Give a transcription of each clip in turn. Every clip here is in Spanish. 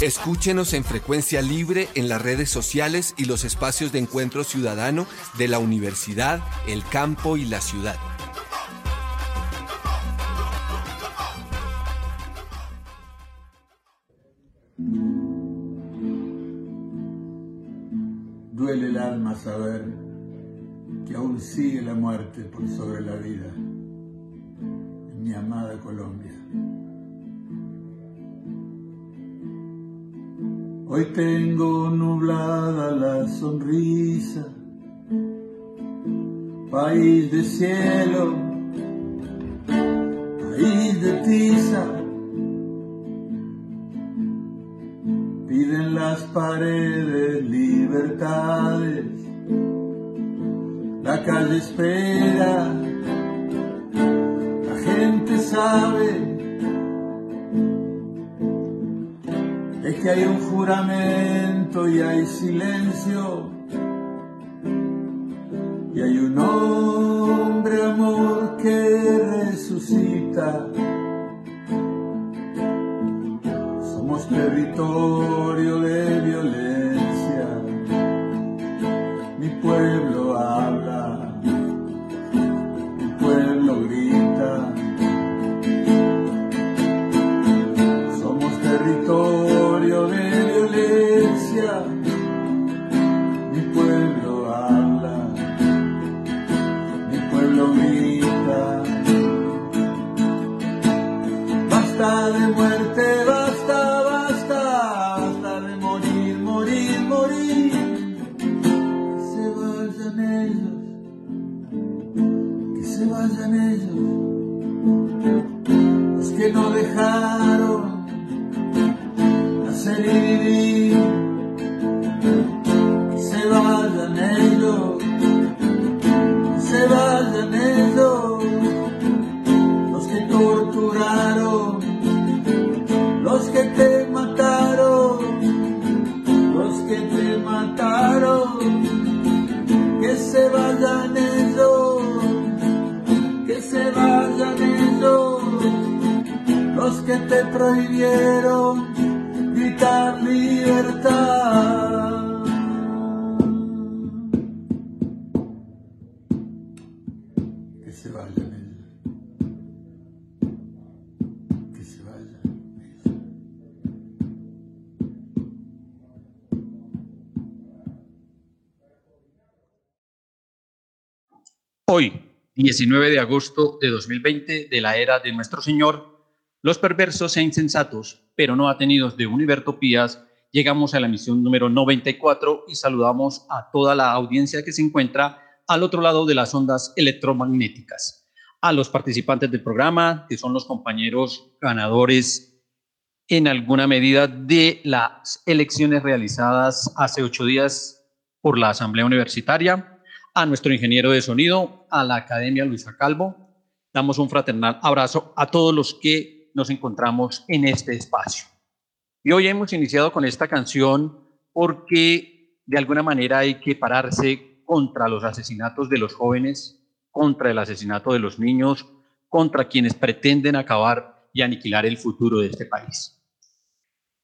Escúchenos en frecuencia libre en las redes sociales y los espacios de encuentro ciudadano de la universidad, el campo y la ciudad. Duele el alma saber que aún sigue la muerte por sobre la vida en mi amada Colombia. Hoy tengo nublada la sonrisa, país de cielo, país de tiza. Piden las paredes libertades, la calle espera, la gente sabe es que hay un juramento y hay silencio. Y hay un hombre amor que resucita. Somos territorio de violencia. Muerte, 19 de agosto de 2020, de la era de nuestro Señor, los perversos e insensatos, pero no atenidos de Univertopías, llegamos a la emisión número 94 y saludamos a toda la audiencia que se encuentra al otro lado de las ondas electromagnéticas, a los participantes del programa, que son los compañeros ganadores en alguna medida de las elecciones realizadas hace ocho días por la Asamblea Universitaria, a nuestro ingeniero de sonido, a la Academia Luisa Calvo. Damos un fraternal abrazo a todos los que nos encontramos en este espacio. Y hoy hemos iniciado con esta canción porque de alguna manera hay que pararse contra los asesinatos de los jóvenes, contra el asesinato de los niños, contra quienes pretenden acabar y aniquilar el futuro de este país.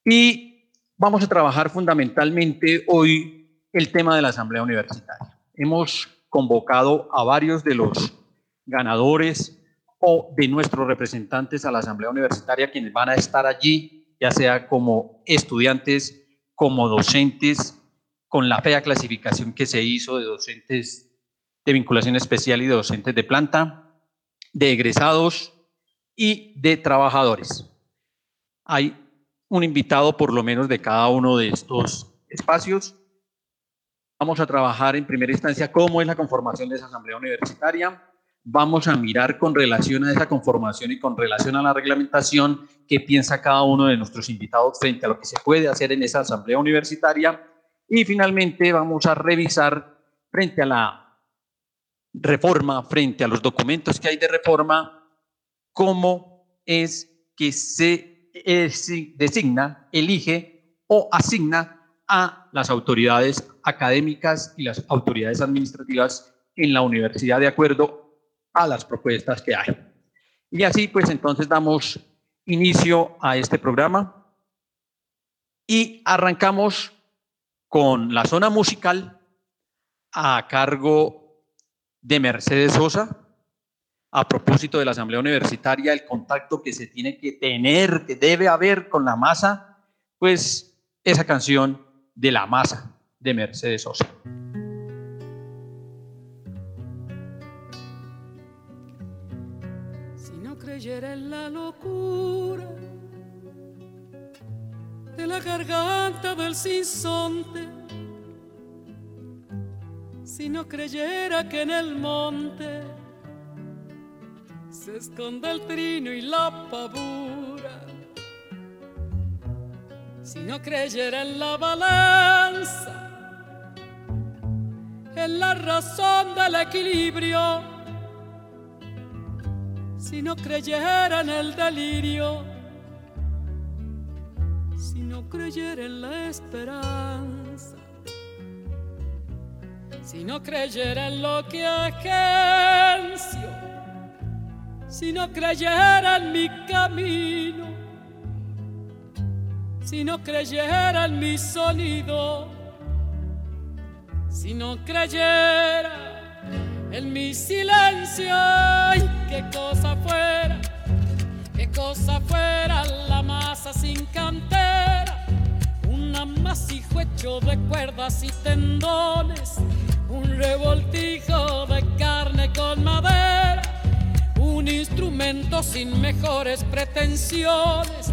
Y vamos a trabajar fundamentalmente hoy el tema de la Asamblea Universitaria hemos convocado a varios de los ganadores o de nuestros representantes a la Asamblea Universitaria, quienes van a estar allí, ya sea como estudiantes, como docentes, con la fea clasificación que se hizo de docentes de vinculación especial y de docentes de planta, de egresados y de trabajadores. Hay un invitado por lo menos de cada uno de estos espacios Vamos a trabajar en primera instancia cómo es la conformación de esa asamblea universitaria. vamos a mirar con relación a esa conformación y con relación a la reglamentación qué piensa cada uno de nuestros invitados frente a lo que se puede hacer en esa asamblea universitaria. Y finalmente vamos a revisar frente a la reforma, frente a los documentos que hay de reforma, cómo es que se designa, elige o asigna a las autoridades académicas y las autoridades administrativas en la universidad de acuerdo a las propuestas que hay. Y así pues entonces damos inicio a este programa y arrancamos con la zona musical a cargo de Mercedes Sosa. A propósito de la Asamblea Universitaria, el contacto que se tiene que tener, que debe haber con la masa, pues esa canción de la masa de Mercedes Sosa. Si no creyera en la locura de la garganta del sinsonte, si no creyera que en el monte se esconde el trino y la pavura, si no creyera en la balanza, en la razón del equilibrio, si no creyera en el delirio, si no creyera en la esperanza, si no creyera en lo que agencio, si no creyera en mi camino, si no creyera en mi sonido, si no creyera en mi silencio, qué cosa fuera, qué cosa fuera la masa sin cantera, un amasijo hecho de cuerdas y tendones, un revoltijo de carne con madera, un instrumento sin mejores pretensiones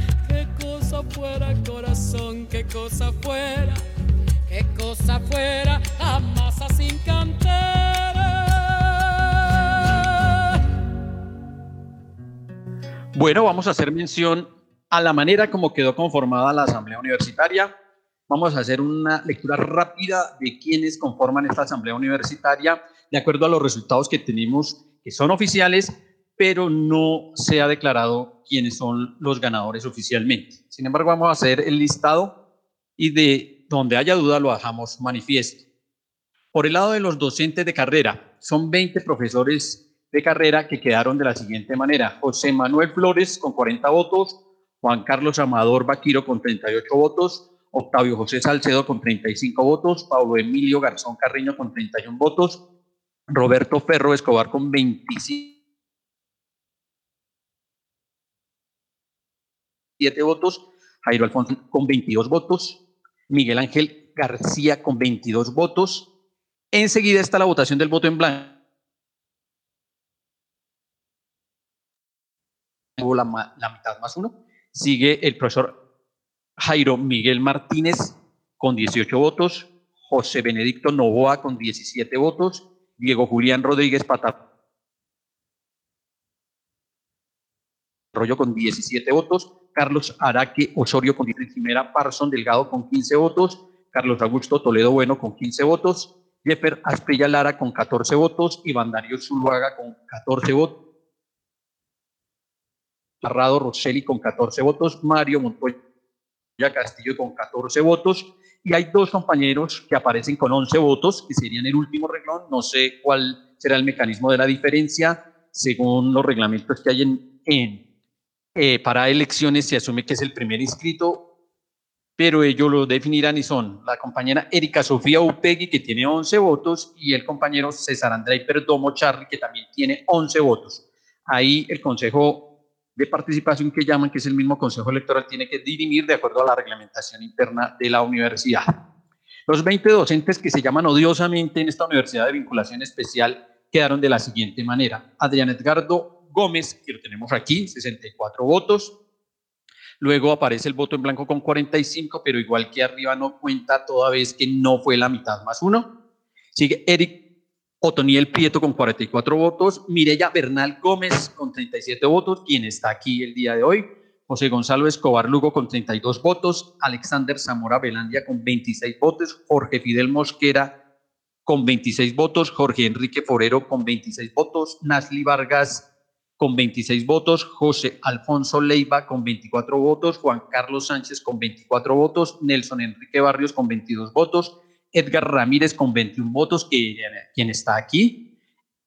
cosa fuera corazón, qué cosa fuera, qué cosa fuera la sin cantera. Bueno, vamos a hacer mención a la manera como quedó conformada la Asamblea Universitaria. Vamos a hacer una lectura rápida de quienes conforman esta Asamblea Universitaria de acuerdo a los resultados que tenemos, que son oficiales, pero no se ha declarado quiénes son los ganadores oficialmente. Sin embargo, vamos a hacer el listado y de donde haya duda lo dejamos manifiesto. Por el lado de los docentes de carrera, son 20 profesores de carrera que quedaron de la siguiente manera. José Manuel Flores con 40 votos, Juan Carlos Amador Vaquiro con 38 votos, Octavio José Salcedo con 35 votos, Pablo Emilio Garzón Carriño con 31 votos, Roberto Ferro Escobar con 25 votos, Jairo Alfonso con 22 votos, Miguel Ángel García con 22 votos. Enseguida está la votación del voto en blanco. La, la mitad más uno. Sigue el profesor Jairo Miguel Martínez con 18 votos, José Benedicto Novoa con 17 votos, Diego Julián Rodríguez Patarroyo con 17 votos, Carlos Araque Osorio con 10, Jimena Parson Delgado con 15 votos, Carlos Augusto Toledo Bueno con 15 votos, Jeffer Asprilla Lara con 14 votos, Iván Darío Zuluaga con 14 votos, Parrado Rosselli con 14 votos, Mario Montoya Castillo con 14 votos, y hay dos compañeros que aparecen con 11 votos, que serían el último reglón, no sé cuál será el mecanismo de la diferencia, según los reglamentos que hay en, en eh, para elecciones se asume que es el primer inscrito, pero ellos lo definirán y son la compañera Erika Sofía Upegui, que tiene 11 votos, y el compañero César André Perdomo Charlie, que también tiene 11 votos. Ahí el Consejo de Participación que llaman, que es el mismo Consejo Electoral, tiene que dirimir de acuerdo a la reglamentación interna de la universidad. Los 20 docentes que se llaman odiosamente en esta universidad de vinculación especial quedaron de la siguiente manera. Adrián Edgardo Gómez, que lo tenemos aquí, 64 votos. Luego aparece el voto en blanco con 45, pero igual que arriba no cuenta toda vez que no fue la mitad más uno. Sigue Eric Otoniel Prieto con 44 votos, Mireya Bernal Gómez con 37 votos, quien está aquí el día de hoy, José Gonzalo Escobar Lugo con 32 votos, Alexander Zamora Belandia con 26 votos, Jorge Fidel Mosquera con 26 votos, Jorge Enrique Forero con 26 votos, Nasli Vargas con 26 votos, José Alfonso Leiva con 24 votos, Juan Carlos Sánchez con 24 votos, Nelson Enrique Barrios con 22 votos, Edgar Ramírez con 21 votos, que, quien está aquí,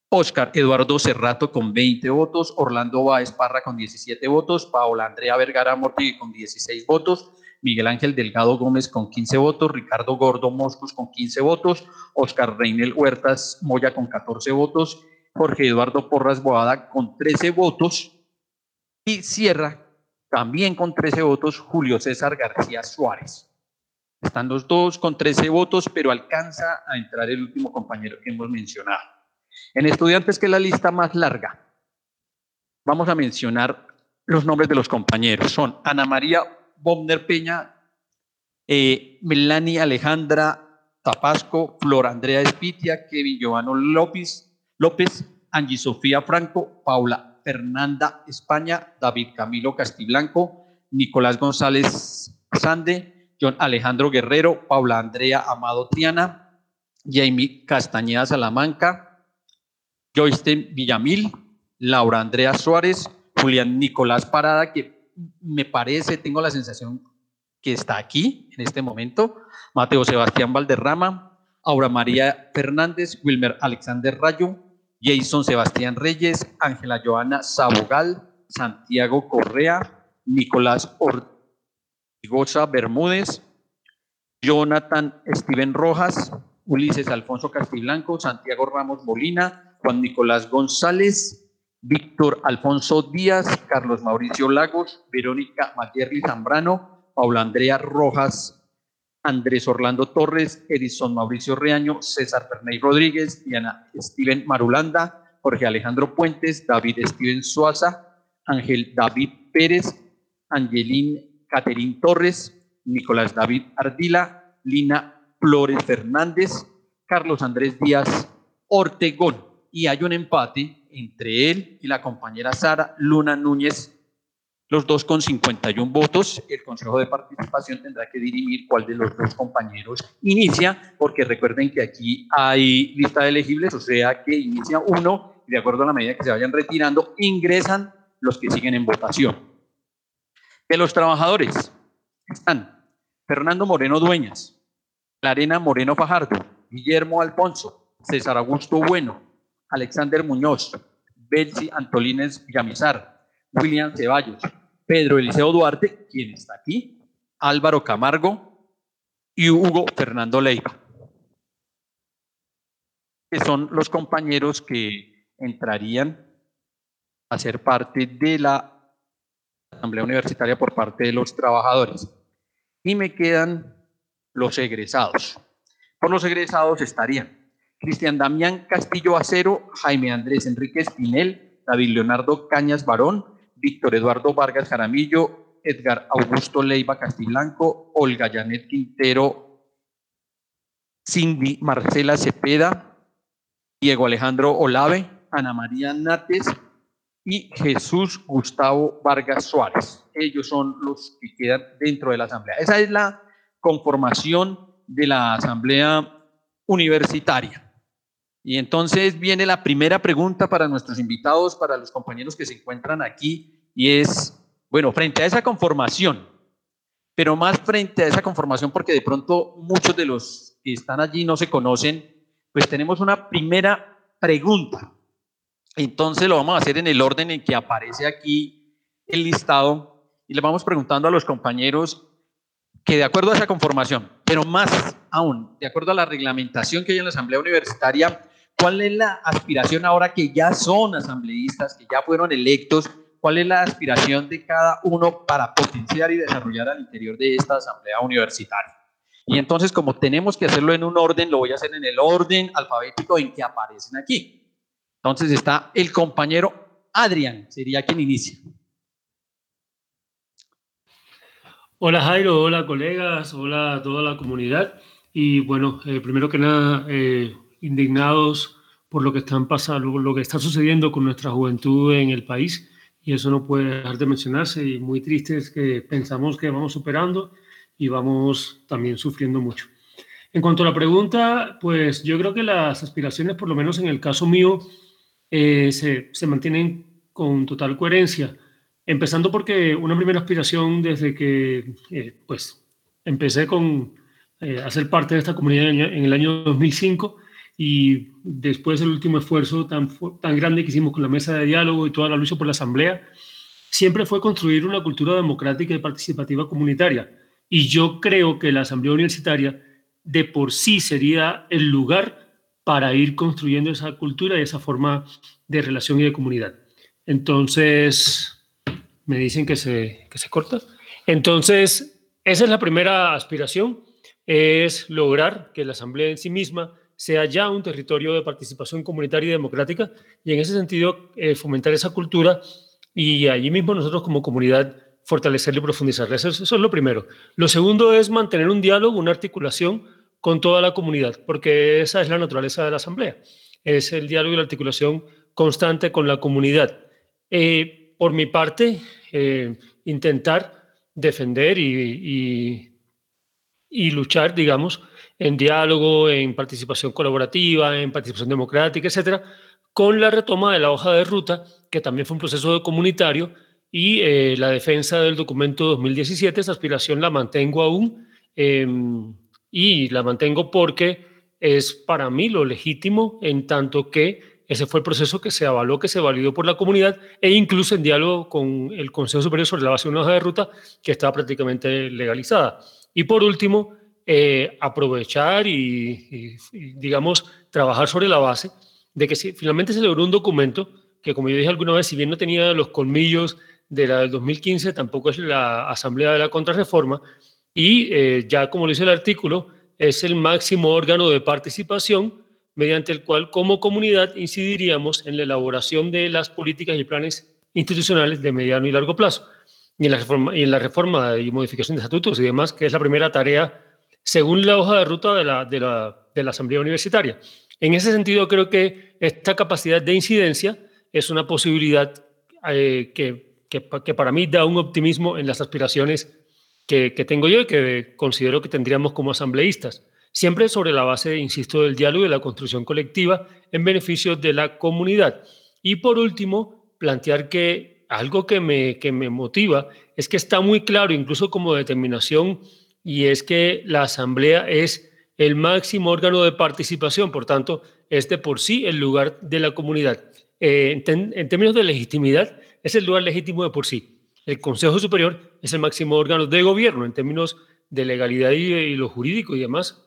Oscar Eduardo Cerrato con 20 votos, Orlando Báez Parra con 17 votos, Paola Andrea Vergara Mortigui con 16 votos, Miguel Ángel Delgado Gómez con 15 votos, Ricardo Gordo Moscos con 15 votos, Oscar Reinel Huertas Moya con 14 votos, Jorge Eduardo Porras Boada con 13 votos y cierra también con 13 votos Julio César García Suárez. Están los dos con 13 votos, pero alcanza a entrar el último compañero que hemos mencionado. En estudiantes, que es la lista más larga, vamos a mencionar los nombres de los compañeros. Son Ana María Bomner Peña, eh, Melanie Alejandra Tapasco, Flor Andrea Espitia, Kevin Giovanni López, López, Angie Sofía Franco, Paula Fernanda España, David Camilo Castiblanco, Nicolás González Sande, John Alejandro Guerrero, Paula Andrea Amado Triana, Jamie Castañeda Salamanca, Joyce Villamil, Laura Andrea Suárez, Julián Nicolás Parada, que me parece, tengo la sensación que está aquí en este momento, Mateo Sebastián Valderrama, Aura María Fernández, Wilmer Alexander Rayo, Jason Sebastián Reyes, Ángela Joana Sabogal, Santiago Correa, Nicolás Ortigosa Bermúdez, Jonathan Steven Rojas, Ulises Alfonso Castiblanco, Santiago Ramos Molina, Juan Nicolás González, Víctor Alfonso Díaz, Carlos Mauricio Lagos, Verónica Maguerri Zambrano, Paula Andrea Rojas Andrés Orlando Torres, Edison Mauricio Reaño, César Ferney Rodríguez, Diana Steven Marulanda, Jorge Alejandro Puentes, David Steven Suaza, Ángel David Pérez, Angelín Caterín Torres, Nicolás David Ardila, Lina Flores Fernández, Carlos Andrés Díaz Ortegón. Y hay un empate entre él y la compañera Sara Luna Núñez los dos con 51 votos, el Consejo de Participación tendrá que dirimir cuál de los dos compañeros inicia, porque recuerden que aquí hay lista de elegibles, o sea que inicia uno y de acuerdo a la medida que se vayan retirando, ingresan los que siguen en votación. De los trabajadores están Fernando Moreno Dueñas, Larena Moreno Fajardo, Guillermo Alfonso, César Augusto Bueno, Alexander Muñoz, Betsy Antolines Villamizar, William Ceballos, Pedro Eliseo Duarte, quien está aquí, Álvaro Camargo y Hugo Fernando Leiva, que son los compañeros que entrarían a ser parte de la Asamblea Universitaria por parte de los trabajadores. Y me quedan los egresados. Por los egresados estarían Cristian Damián Castillo Acero, Jaime Andrés Enrique Espinel, David Leonardo Cañas Barón, Víctor Eduardo Vargas Jaramillo, Edgar Augusto Leiva Castiblanco, Olga Janet Quintero, Cindy Marcela Cepeda, Diego Alejandro Olave, Ana María Nates y Jesús Gustavo Vargas Suárez. Ellos son los que quedan dentro de la Asamblea. Esa es la conformación de la Asamblea Universitaria. Y entonces viene la primera pregunta para nuestros invitados, para los compañeros que se encuentran aquí, y es, bueno, frente a esa conformación, pero más frente a esa conformación, porque de pronto muchos de los que están allí no se conocen, pues tenemos una primera pregunta. Entonces lo vamos a hacer en el orden en que aparece aquí el listado y le vamos preguntando a los compañeros que de acuerdo a esa conformación, pero más aún, de acuerdo a la reglamentación que hay en la Asamblea Universitaria, ¿cuál es la aspiración ahora que ya son asambleístas, que ya fueron electos? ¿Cuál es la aspiración de cada uno para potenciar y desarrollar al interior de esta Asamblea Universitaria? Y entonces, como tenemos que hacerlo en un orden, lo voy a hacer en el orden alfabético en que aparecen aquí. Entonces está el compañero Adrián, sería quien inicia. Hola Jairo, hola colegas, hola a toda la comunidad. Y bueno, eh, primero que nada, eh, indignados por lo que están pasando, lo que está sucediendo con nuestra juventud en el país. Y eso no puede dejar de mencionarse. Y muy triste es que pensamos que vamos superando y vamos también sufriendo mucho. En cuanto a la pregunta, pues yo creo que las aspiraciones, por lo menos en el caso mío, eh, se, se mantienen con total coherencia. Empezando porque una primera aspiración desde que eh, pues, empecé con eh, a ser parte de esta comunidad en, el año 2005 y después el último esfuerzo tan, tan grande que hicimos con la mesa de diálogo y toda la lucha por la asamblea, siempre fue construir una cultura democrática y participativa comunitaria. Y yo creo que la asamblea universitaria de por sí sería el lugar para ir construyendo esa cultura y esa forma de relación y de comunidad. Entonces, me dicen que se, que se corta. Entonces, esa es la primera aspiración, es lograr que la Asamblea en sí misma sea ya un territorio de participación comunitaria y democrática y en ese sentido eh, fomentar esa cultura y allí mismo nosotros como comunidad fortalecerla y profundizarla. Eso, es lo primero. Lo segundo es mantener un diálogo, una articulación con toda la comunidad, porque esa es la naturaleza de la Asamblea, es el diálogo y la articulación constante con la comunidad. Eh, por mi parte, eh, intentar defender y, y, luchar, digamos, en diálogo, en participación colaborativa, en participación democrática, etcétera, con la retoma de la hoja de ruta, que también fue un proceso comunitario, y eh, la defensa del documento 2017, esa aspiración la mantengo aún, em, y la mantengo porque es para mí lo legítimo en tanto que ese fue el proceso que se avaló, que se validó por la comunidad e incluso en diálogo con el Consejo Superior sobre la base de una hoja de ruta que estaba prácticamente legalizada. Y por último, eh, aprovechar y, digamos, trabajar sobre la base de que si finalmente se logró un documento que, como yo dije alguna vez, si bien no tenía los colmillos de la del 2015, tampoco es la Asamblea de la Contrarreforma, y eh, ya como lo dice el artículo, es el máximo órgano de participación mediante el cual como comunidad incidiríamos en la elaboración de las políticas y planes institucionales de mediano y largo plazo, y en la reforma, y en la reforma y modificación de estatutos y demás, que es la primera tarea según la hoja de ruta de la, Asamblea Universitaria. En ese sentido, creo que esta capacidad de incidencia es una posibilidad eh, que, para mí da un optimismo en las aspiraciones que, tengo yo y que considero que tendríamos como asambleístas siempre sobre la base, insisto, del diálogo y de la construcción colectiva en beneficio de la comunidad. Y por último, plantear que algo que me motiva es que está muy claro, incluso como determinación, y es que la asamblea es el máximo órgano de participación, por tanto, es de por sí el lugar de la comunidad. Eh, en, términos de legitimidad, es el lugar legítimo de por sí. El Consejo Superior es el máximo órgano de gobierno en términos de legalidad y, y lo jurídico y demás,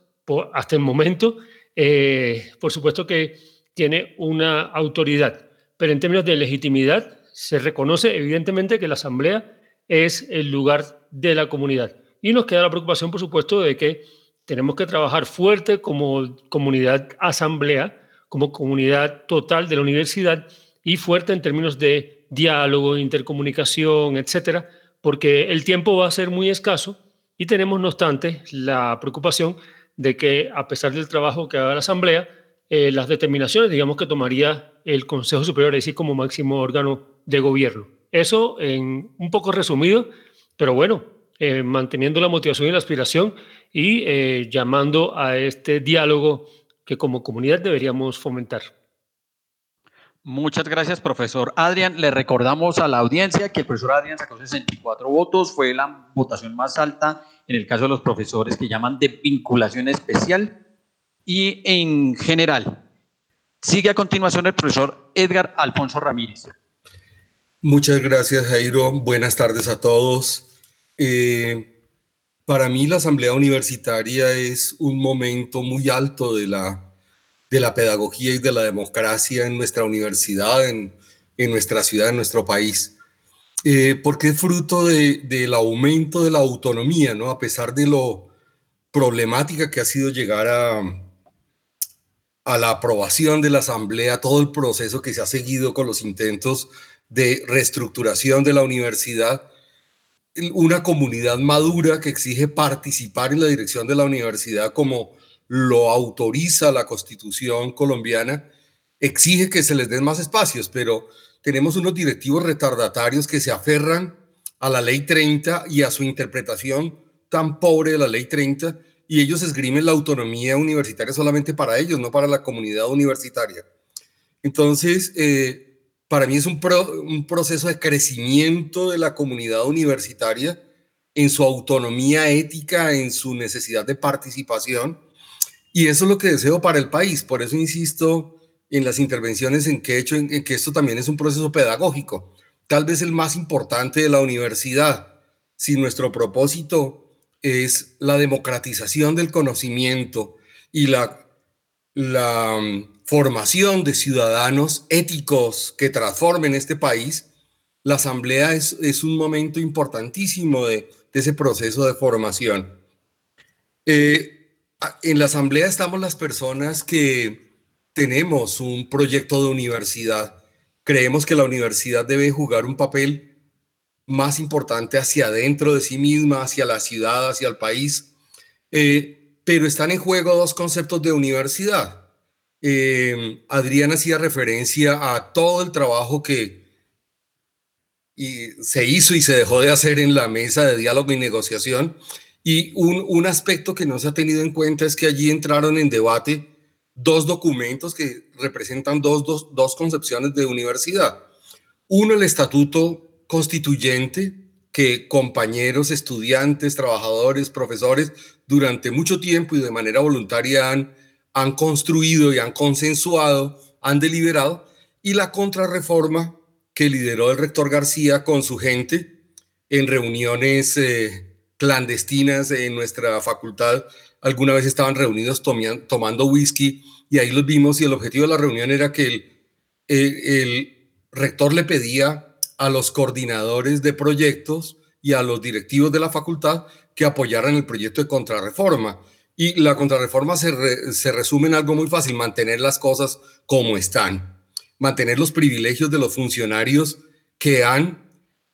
hasta el momento, eh, por supuesto que tiene una autoridad, pero en términos de legitimidad se reconoce evidentemente que la Asamblea es el lugar de la comunidad. Y nos queda la preocupación, por supuesto, de que tenemos que trabajar fuerte como comunidad asamblea, como comunidad total de la universidad y fuerte en términos de diálogo, intercomunicación, etcétera, porque el tiempo va a ser muy escaso y tenemos, no obstante, la preocupación de que a pesar del trabajo que haga la Asamblea, eh, las determinaciones, digamos, que tomaría el Consejo Superior, es decir, como máximo órgano de gobierno. Eso en un poco resumido, pero bueno, eh, manteniendo la motivación y la aspiración y eh, llamando a este diálogo que como comunidad deberíamos fomentar. Muchas gracias, profesor Adrián. Le recordamos a la audiencia que el profesor Adrián sacó 64 votos, fue la votación más alta en el caso de los profesores que llaman de vinculación especial y en general. Sigue a continuación el profesor Edgar Alfonso Ramírez. Muchas gracias, Jairo. Buenas tardes a todos. Eh, Para mí la asamblea universitaria es un momento muy alto de la, de la pedagogía y de la democracia en nuestra universidad, en, en nuestra ciudad, en nuestro país. Eh, porque es fruto de, del aumento de la autonomía, ¿no? A pesar de lo problemática que ha sido llegar a, a la aprobación de la Asamblea, todo el proceso que se ha seguido con los intentos de reestructuración de la universidad, una comunidad madura que exige participar en la dirección de la universidad como lo autoriza la constitución colombiana, exige que se les den más espacios, pero tenemos unos directivos retardatarios que se aferran a la ley 30 y a su interpretación tan pobre de la ley 30 y ellos esgrimen la autonomía universitaria solamente para ellos, no para la comunidad universitaria. Entonces, eh, para mí es un, proceso de crecimiento de la comunidad universitaria en su autonomía ética, en su necesidad de participación. Y eso es lo que deseo para el país. Por eso insisto en las intervenciones en que he hecho, en, que esto también es un proceso pedagógico, tal vez el más importante de la universidad. Si nuestro propósito es la democratización del conocimiento y la, la formación de ciudadanos éticos que transformen este país, la asamblea es, es un momento importantísimo de, ese proceso de formación. Eh, en la asamblea estamos las personas que tenemos un proyecto de universidad. Creemos que la universidad debe jugar un papel más importante hacia adentro de sí misma, hacia la ciudad, hacia el país. Eh, pero están en juego dos conceptos de universidad. Eh, Adrián hacía referencia a todo el trabajo que se hizo y se dejó de hacer en la mesa de diálogo y negociación. Y un, un aspecto que no se ha tenido en cuenta es que allí entraron en debate dos documentos que representan dos, dos, dos concepciones de universidad. Uno, el estatuto constituyente que compañeros, estudiantes, trabajadores, profesores, durante mucho tiempo y de manera voluntaria han, han construido y han consensuado, han deliberado, y la contrarreforma que lideró el rector García con su gente en reuniones eh, clandestinas en nuestra facultad alguna vez estaban reunidos tomando whisky y ahí los vimos y el objetivo de la reunión era que el, el, rector le pedía a los coordinadores de proyectos y a los directivos de la facultad que apoyaran el proyecto de contrarreforma. Y la contrarreforma se, se resume en algo muy fácil, mantener las cosas como están, mantener los privilegios de los funcionarios que han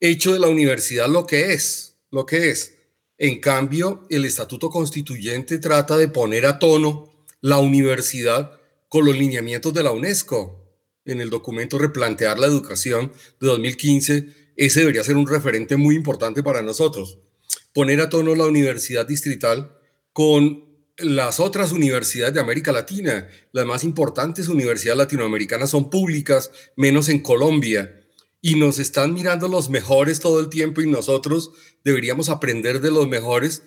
hecho de la universidad lo que es, lo que es. En cambio, el estatuto constituyente trata de poner a tono la universidad con los lineamientos de la UNESCO. En el documento Replantear la Educación de 2015, ese debería ser un referente muy importante para nosotros. Poner a tono la universidad distrital con las otras universidades de América Latina. Las más importantes universidades latinoamericanas son públicas, menos en Colombia y nos están mirando los mejores todo el tiempo y nosotros deberíamos aprender de los mejores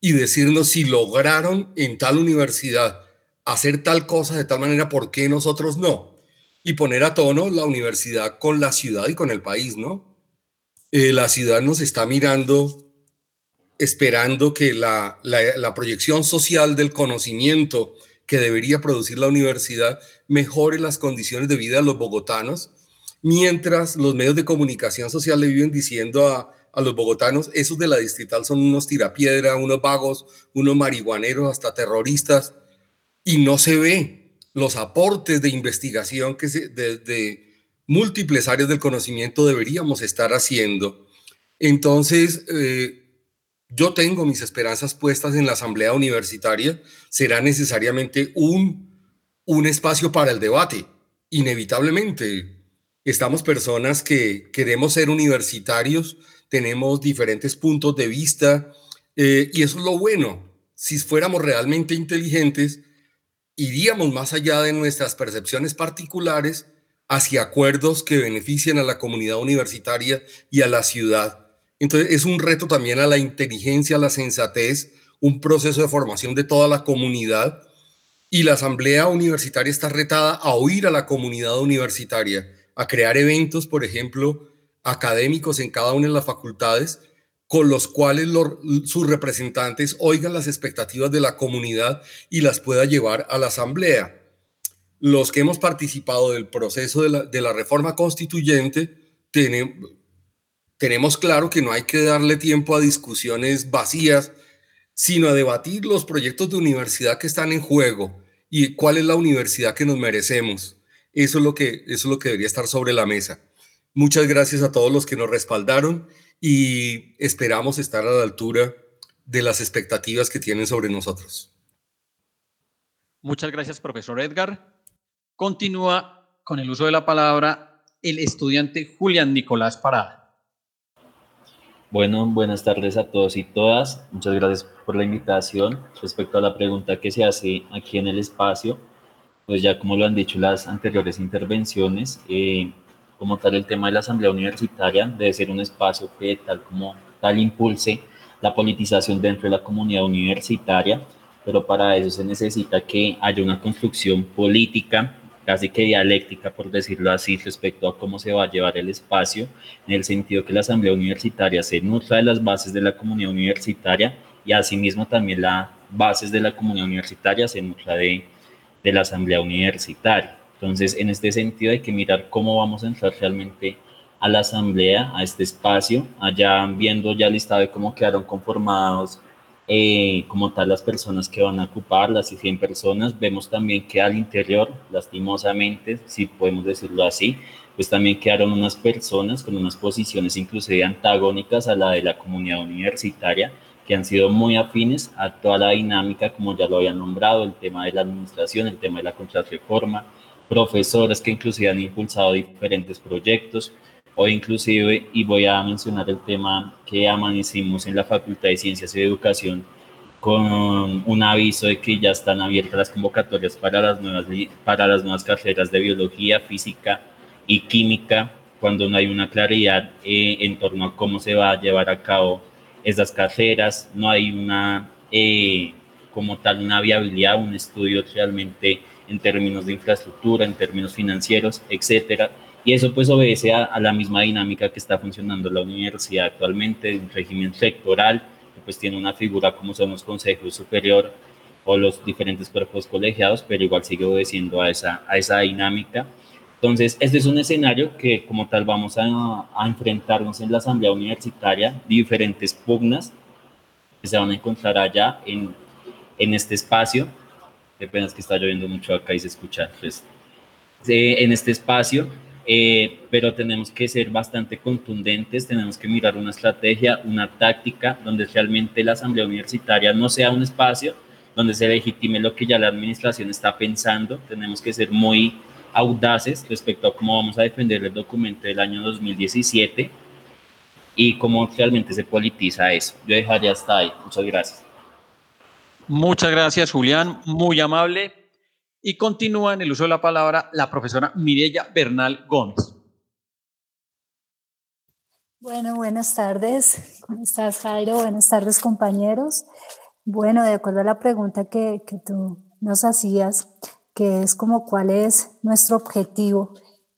y decirnos si lograron en tal universidad hacer tal cosa de tal manera, ¿por qué nosotros no? Y poner a tono la universidad con la ciudad y con el país, ¿no? Eh, la ciudad nos está mirando esperando que la, la, proyección social del conocimiento que debería producir la universidad mejore las condiciones de vida de los bogotanos mientras los medios de comunicación social le viven diciendo a, los bogotanos, esos de la distrital son unos tirapiedra, unos vagos, unos marihuaneros, hasta terroristas, y no se ve los aportes de investigación que de, múltiples áreas del conocimiento deberíamos estar haciendo. Entonces, eh, yo tengo mis esperanzas puestas en la asamblea universitaria. Será necesariamente un, un espacio para el debate, inevitablemente estamos personas que queremos ser universitarios, tenemos diferentes puntos de vista eh, y eso es lo bueno. Si fuéramos realmente inteligentes, iríamos más allá de nuestras percepciones particulares hacia acuerdos que beneficien a la comunidad universitaria y a la ciudad. Entonces es un reto también a la inteligencia, a la sensatez, un proceso de formación de toda la comunidad y la asamblea universitaria está retada a oír a la comunidad universitaria a crear eventos, por ejemplo, académicos en cada una de las facultades, con los cuales sus representantes oigan las expectativas de la comunidad y las pueda llevar a la asamblea. Los que hemos participado del proceso de la, reforma constituyente tenemos, tenemos claro que no hay que darle tiempo a discusiones vacías, sino a debatir los proyectos de universidad que están en juego y cuál es la universidad que nos merecemos. Eso es lo que, eso es lo que debería estar sobre la mesa. Muchas gracias a todos los que nos respaldaron y esperamos estar a la altura de las expectativas que tienen sobre nosotros. Muchas gracias, profesor Edgar. Continúa con el uso de la palabra el estudiante Julián Nicolás Parada. Bueno, buenas tardes a todos y todas. Muchas gracias por la invitación. Respecto a la pregunta que se hace aquí en el espacio, pues ya como lo han dicho las anteriores intervenciones, eh, como tal el tema de la asamblea universitaria debe ser un espacio que tal como tal impulse la politización dentro de la comunidad universitaria, pero para eso se necesita que haya una construcción política, casi que dialéctica, por decirlo así, respecto a cómo se va a llevar el espacio, en el sentido que la asamblea universitaria se nutra de las bases de la comunidad universitaria y asimismo también las bases de la comunidad universitaria se nutra de, de la asamblea universitaria. Entonces, en este sentido hay que mirar cómo vamos a entrar realmente a la asamblea, a este espacio, allá viendo ya el listado de cómo quedaron conformados eh, como tal las personas que van a ocupar, las 100 personas. Vemos también que al interior, lastimosamente, si podemos decirlo así, pues también quedaron unas personas con unas posiciones inclusive antagónicas a la de la comunidad universitaria, que han sido muy afines a toda la dinámica, como ya lo había nombrado, el tema de la administración, el tema de la contrarreforma, profesores que inclusive han impulsado diferentes proyectos o inclusive, y voy a mencionar el tema que amanecimos en la Facultad de Ciencias y Educación con un aviso de que ya están abiertas las convocatorias para las nuevas, para las nuevas carreras de biología, física y química, cuando no hay una claridad eh, en torno a cómo se va a llevar a cabo esas carreras, no hay una, eh, como tal, una viabilidad, un estudio realmente en términos de infraestructura, en términos financieros, etcétera. Y eso pues obedece a, la misma dinámica que está funcionando la universidad actualmente, un régimen sectoral, que pues tiene una figura como son los consejos superior o los diferentes cuerpos colegiados, pero igual sigue obedeciendo a esa, a esa dinámica. Entonces, este es un escenario que como tal vamos a, a enfrentarnos en la asamblea universitaria, diferentes pugnas que se van a encontrar allá en, en este espacio Qué pena que está lloviendo mucho acá y se escucha pues, en este espacio, eh, pero tenemos que ser bastante contundentes, tenemos que mirar una estrategia, una táctica, donde realmente la asamblea universitaria no sea un espacio donde se legitime lo que ya la administración está pensando, tenemos que ser muy audaces respecto a cómo vamos a defender el documento del año 2017 y cómo realmente se politiza eso. Yo dejaría hasta ahí. Muchas gracias. Muchas gracias, Julián, muy amable. Y continúa en el uso de la palabra la profesora Mireya Bernal Gómez. Bueno, buenas tardes. ¿Cómo estás, Jairo? Buenas tardes, compañeros. Bueno, de acuerdo a la pregunta que, que tú nos hacías, que es como cuál es nuestro objetivo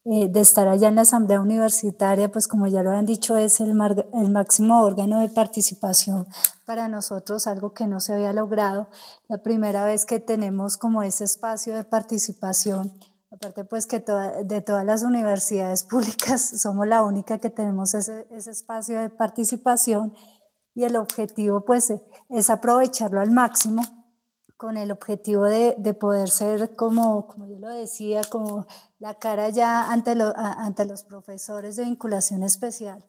eh, de estar allá en la Asamblea Universitaria, pues como ya lo han dicho, es el, el máximo órgano de participación para nosotros, algo que no se había logrado. La primera vez que tenemos como ese espacio de participación, aparte pues que de todas las universidades públicas somos la única que tenemos ese, ese espacio de participación y el objetivo pues es aprovecharlo al máximo con el objetivo de, de, poder ser, como, como yo lo decía, como la cara ya ante, lo, ante los profesores de vinculación especial,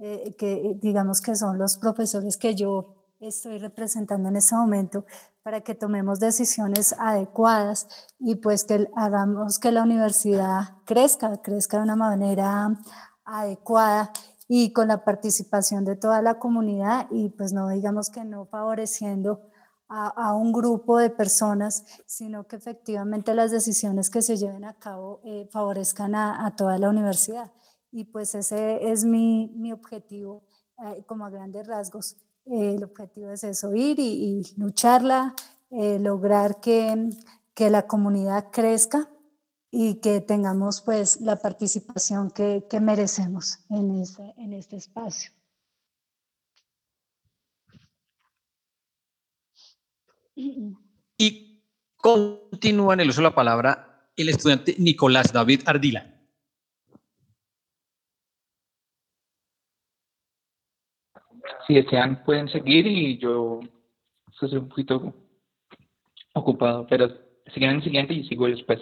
eh, que digamos que son los profesores que yo estoy representando en este momento, para que tomemos decisiones adecuadas y pues que hagamos que la universidad crezca, crezca de una manera adecuada y con la participación de toda la comunidad y pues no digamos que no favoreciendo a, un grupo de personas, sino que efectivamente las decisiones que se lleven a cabo eh, favorezcan a, toda la universidad. Y pues ese es mi, mi objetivo eh, como a grandes rasgos. Eh, el objetivo es eso, ir y, lucharla, lograr que, que, la comunidad crezca y que tengamos pues la participación que, que merecemos en este, en este espacio. Y continúa en el uso de la palabra el estudiante Nicolás David Ardila. Si desean, pueden seguir y yo estoy un poquito ocupado, pero siguen en el siguiente y sigo después.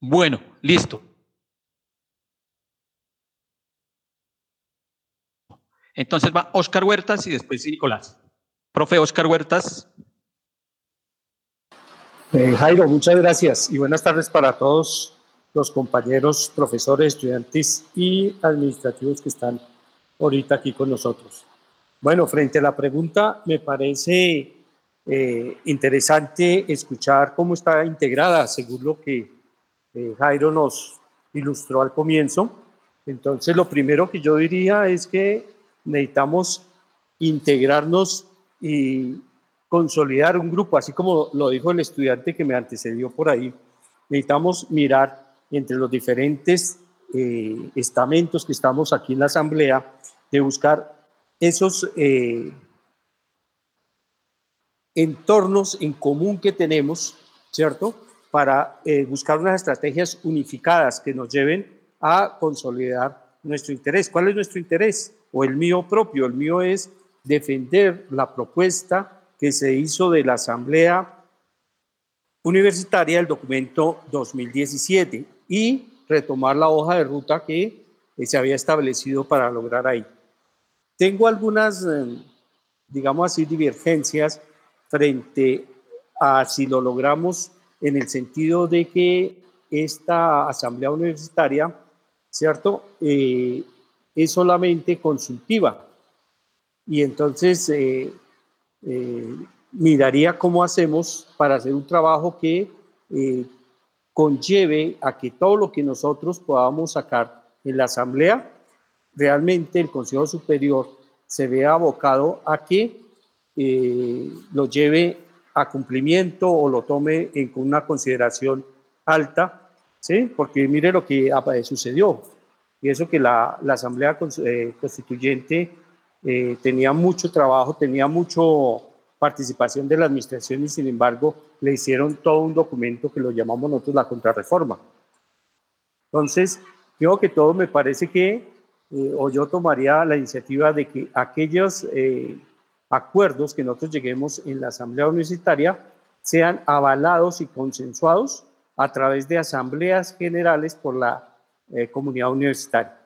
Bueno, listo. Entonces va Oscar Huertas y después Nicolás. Profe Oscar Huertas. Eh, Jairo, muchas gracias y buenas tardes para todos los compañeros, profesores, estudiantes y administrativos que están ahorita aquí con nosotros. Bueno, frente a la pregunta, me parece eh, interesante escuchar cómo está integrada, según lo que eh, Jairo nos ilustró al comienzo. Entonces, lo primero que yo diría es que necesitamos integrarnos y consolidar un grupo, así como lo dijo el estudiante que me antecedió por ahí. Necesitamos mirar entre los diferentes eh, estamentos que estamos aquí en la asamblea, de buscar esos eh, entornos en común que tenemos, ¿cierto? Para eh, buscar unas estrategias unificadas que nos lleven a consolidar nuestro interés. ¿Cuál es nuestro interés? O el mío propio. El mío es defender la propuesta que se hizo de la Asamblea Universitaria, el documento 2017, y retomar la hoja de ruta que se había establecido para lograr ahí. Tengo algunas, eh, digamos así, divergencias frente a si lo logramos en el sentido de que esta asamblea universitaria, ¿cierto? Eh, es solamente consultiva. Y entonces eh, miraría cómo hacemos para hacer un trabajo que conlleve a que todo lo que nosotros podamos sacar en la asamblea realmente el Consejo Superior se vea abocado a que eh, lo lleve a cumplimiento o lo tome en, una consideración alta, ¿sí? Porque mire lo que sucedió, y eso que la, la Asamblea eh, Constituyente eh, tenía mucho trabajo, tenía mucho participación de la administración y sin embargo le hicieron todo un documento que lo llamamos nosotros la contrarreforma. Entonces, creo que todo me parece que eh, o yo tomaría la iniciativa de que aquellos eh, acuerdos que nosotros lleguemos en la Asamblea Universitaria sean avalados y consensuados a través de asambleas generales por la eh, comunidad universitaria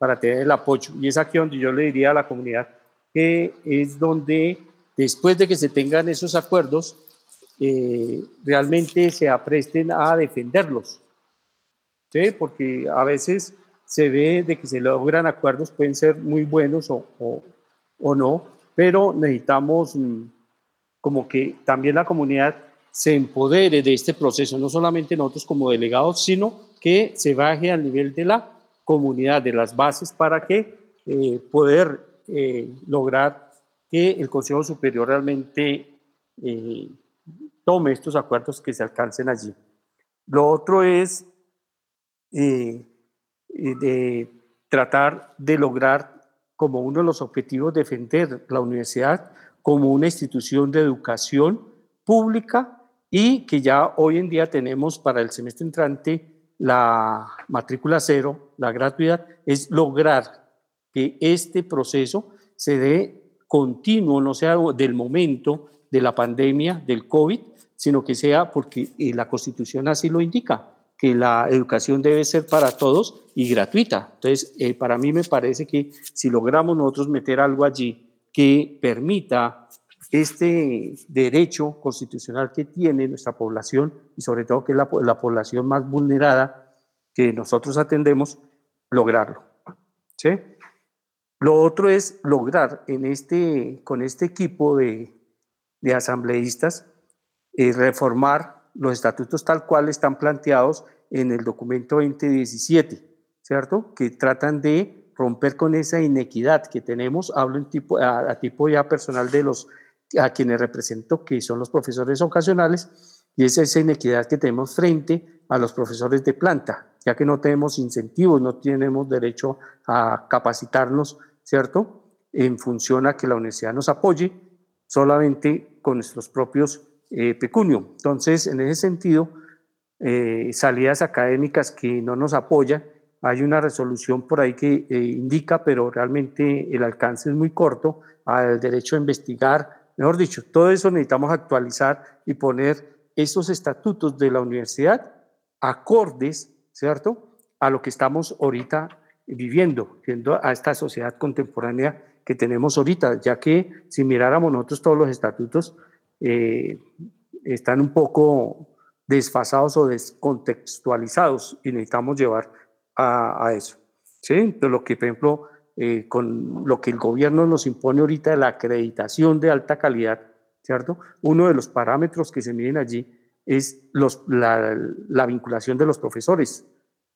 para tener el apoyo. Y es aquí donde yo le diría a la comunidad que es donde después de que se tengan esos acuerdos, realmente se apresten a defenderlos. ¿sí? Porque a veces se ve de que se logran acuerdos, pueden ser muy buenos o, o, no, pero necesitamos mm, como que también la comunidad se empodere de este proceso, no solamente nosotros como delegados, sino que se baje al nivel de la comunidad, de las bases, para que eh, poder eh, lograr que el Consejo Superior realmente eh, tome estos acuerdos que se alcancen allí. Lo otro es de tratar de lograr como uno de los objetivos defender la universidad como una institución de educación pública y que ya hoy en día tenemos para el semestre entrante la matrícula cero, la gratuidad, es lograr que este proceso se dé continuo, no sea del momento de la pandemia, del COVID, sino que sea porque eh, la Constitución así lo indica que la educación debe ser para todos y gratuita. Entonces, eh, para mí me parece que si logramos nosotros meter algo allí que permita este derecho constitucional que tiene nuestra población y sobre todo que es la, la población más vulnerada que nosotros atendemos, lograrlo. ¿sí? Lo otro es lograr en este, con este equipo de, de asambleístas eh, reformar los estatutos tal cual están planteados en el documento 2017, ¿cierto? Que tratan de romper con esa inequidad que tenemos, hablo tipo, a, tipo ya personal de los a quienes represento, que son los profesores ocasionales, y es esa inequidad que tenemos frente a los profesores de planta, ya que no tenemos incentivos, no tenemos derecho a capacitarnos, ¿cierto? En función a que la universidad nos apoye solamente con nuestros propios eh, pecunio. Entonces, en ese sentido, eh, salidas académicas que no nos apoyan, hay una resolución por ahí que eh, indica, pero realmente el alcance es muy corto, al derecho a investigar, mejor dicho, todo eso necesitamos actualizar y poner esos estatutos de la universidad acordes, ¿cierto?, a lo que estamos ahorita viviendo, viendo a esta sociedad contemporánea que tenemos ahorita, ya que si miráramos nosotros todos los estatutos, eh, están un poco desfasados o descontextualizados y necesitamos llevar a, eso. ¿sí? Entonces, lo que, por ejemplo, eh, con lo que el gobierno nos impone ahorita de la acreditación de alta calidad, ¿cierto? Uno de los parámetros que se miden allí es los, la, la vinculación de los profesores,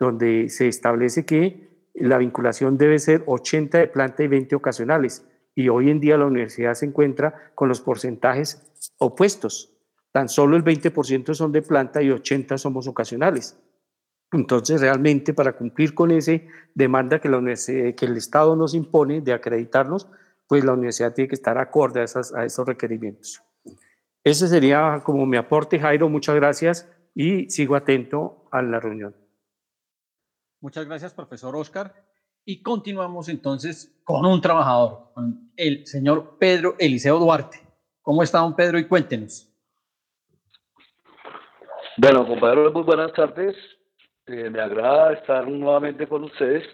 donde se establece que la vinculación debe ser 80 de planta y 20 ocasionales. Y hoy en día la universidad se encuentra con los porcentajes opuestos. Tan solo el 20% son de planta y 80 somos ocasionales. Entonces, realmente para cumplir con esa demanda que, la que el Estado nos impone de acreditarnos, pues la universidad tiene que estar acorde a, esas, a esos requerimientos. Ese sería como mi aporte, Jairo. Muchas gracias y sigo atento a la reunión. Muchas gracias, profesor Oscar. Y continuamos entonces con un trabajador, con el señor Pedro Eliseo Duarte. ¿Cómo está, don Pedro? Y cuéntenos. Bueno, compañeros, muy buenas tardes. Eh, me agrada estar nuevamente con ustedes.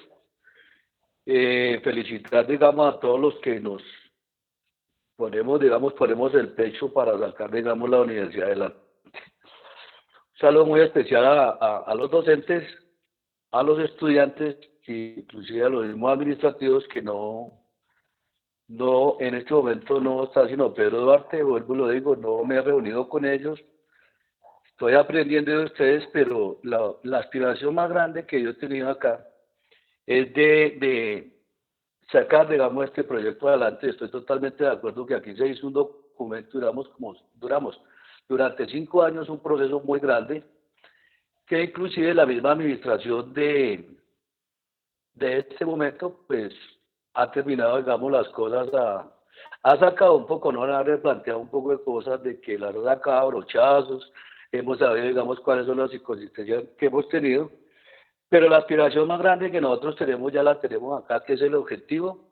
Eh, felicitar, digamos, a todos los que nos ponemos, digamos, ponemos el pecho para sacar, digamos, la universidad adelante. Un saludo muy especial a, a los docentes a los estudiantes y inclusive a los mismos administrativos que no, no, en este momento no está sino Pedro Duarte, vuelvo y lo digo, no me he reunido con ellos, estoy aprendiendo de ustedes, pero la, la aspiración más grande que yo he tenido acá es de sacar, digamos, este proyecto adelante. Estoy totalmente de acuerdo que aquí se hizo un documento, duramos como, duramos durante cinco años un proceso muy grande, que inclusive la misma administración de, de este momento, pues ha terminado, digamos, las cosas a, ha sacado un poco, no ha replanteado un poco de cosas de que las ha sacado brochazos, hemos sabido, digamos, cuáles son las inconsistencias que hemos tenido, pero la aspiración más grande que nosotros tenemos ya la tenemos acá, que es el objetivo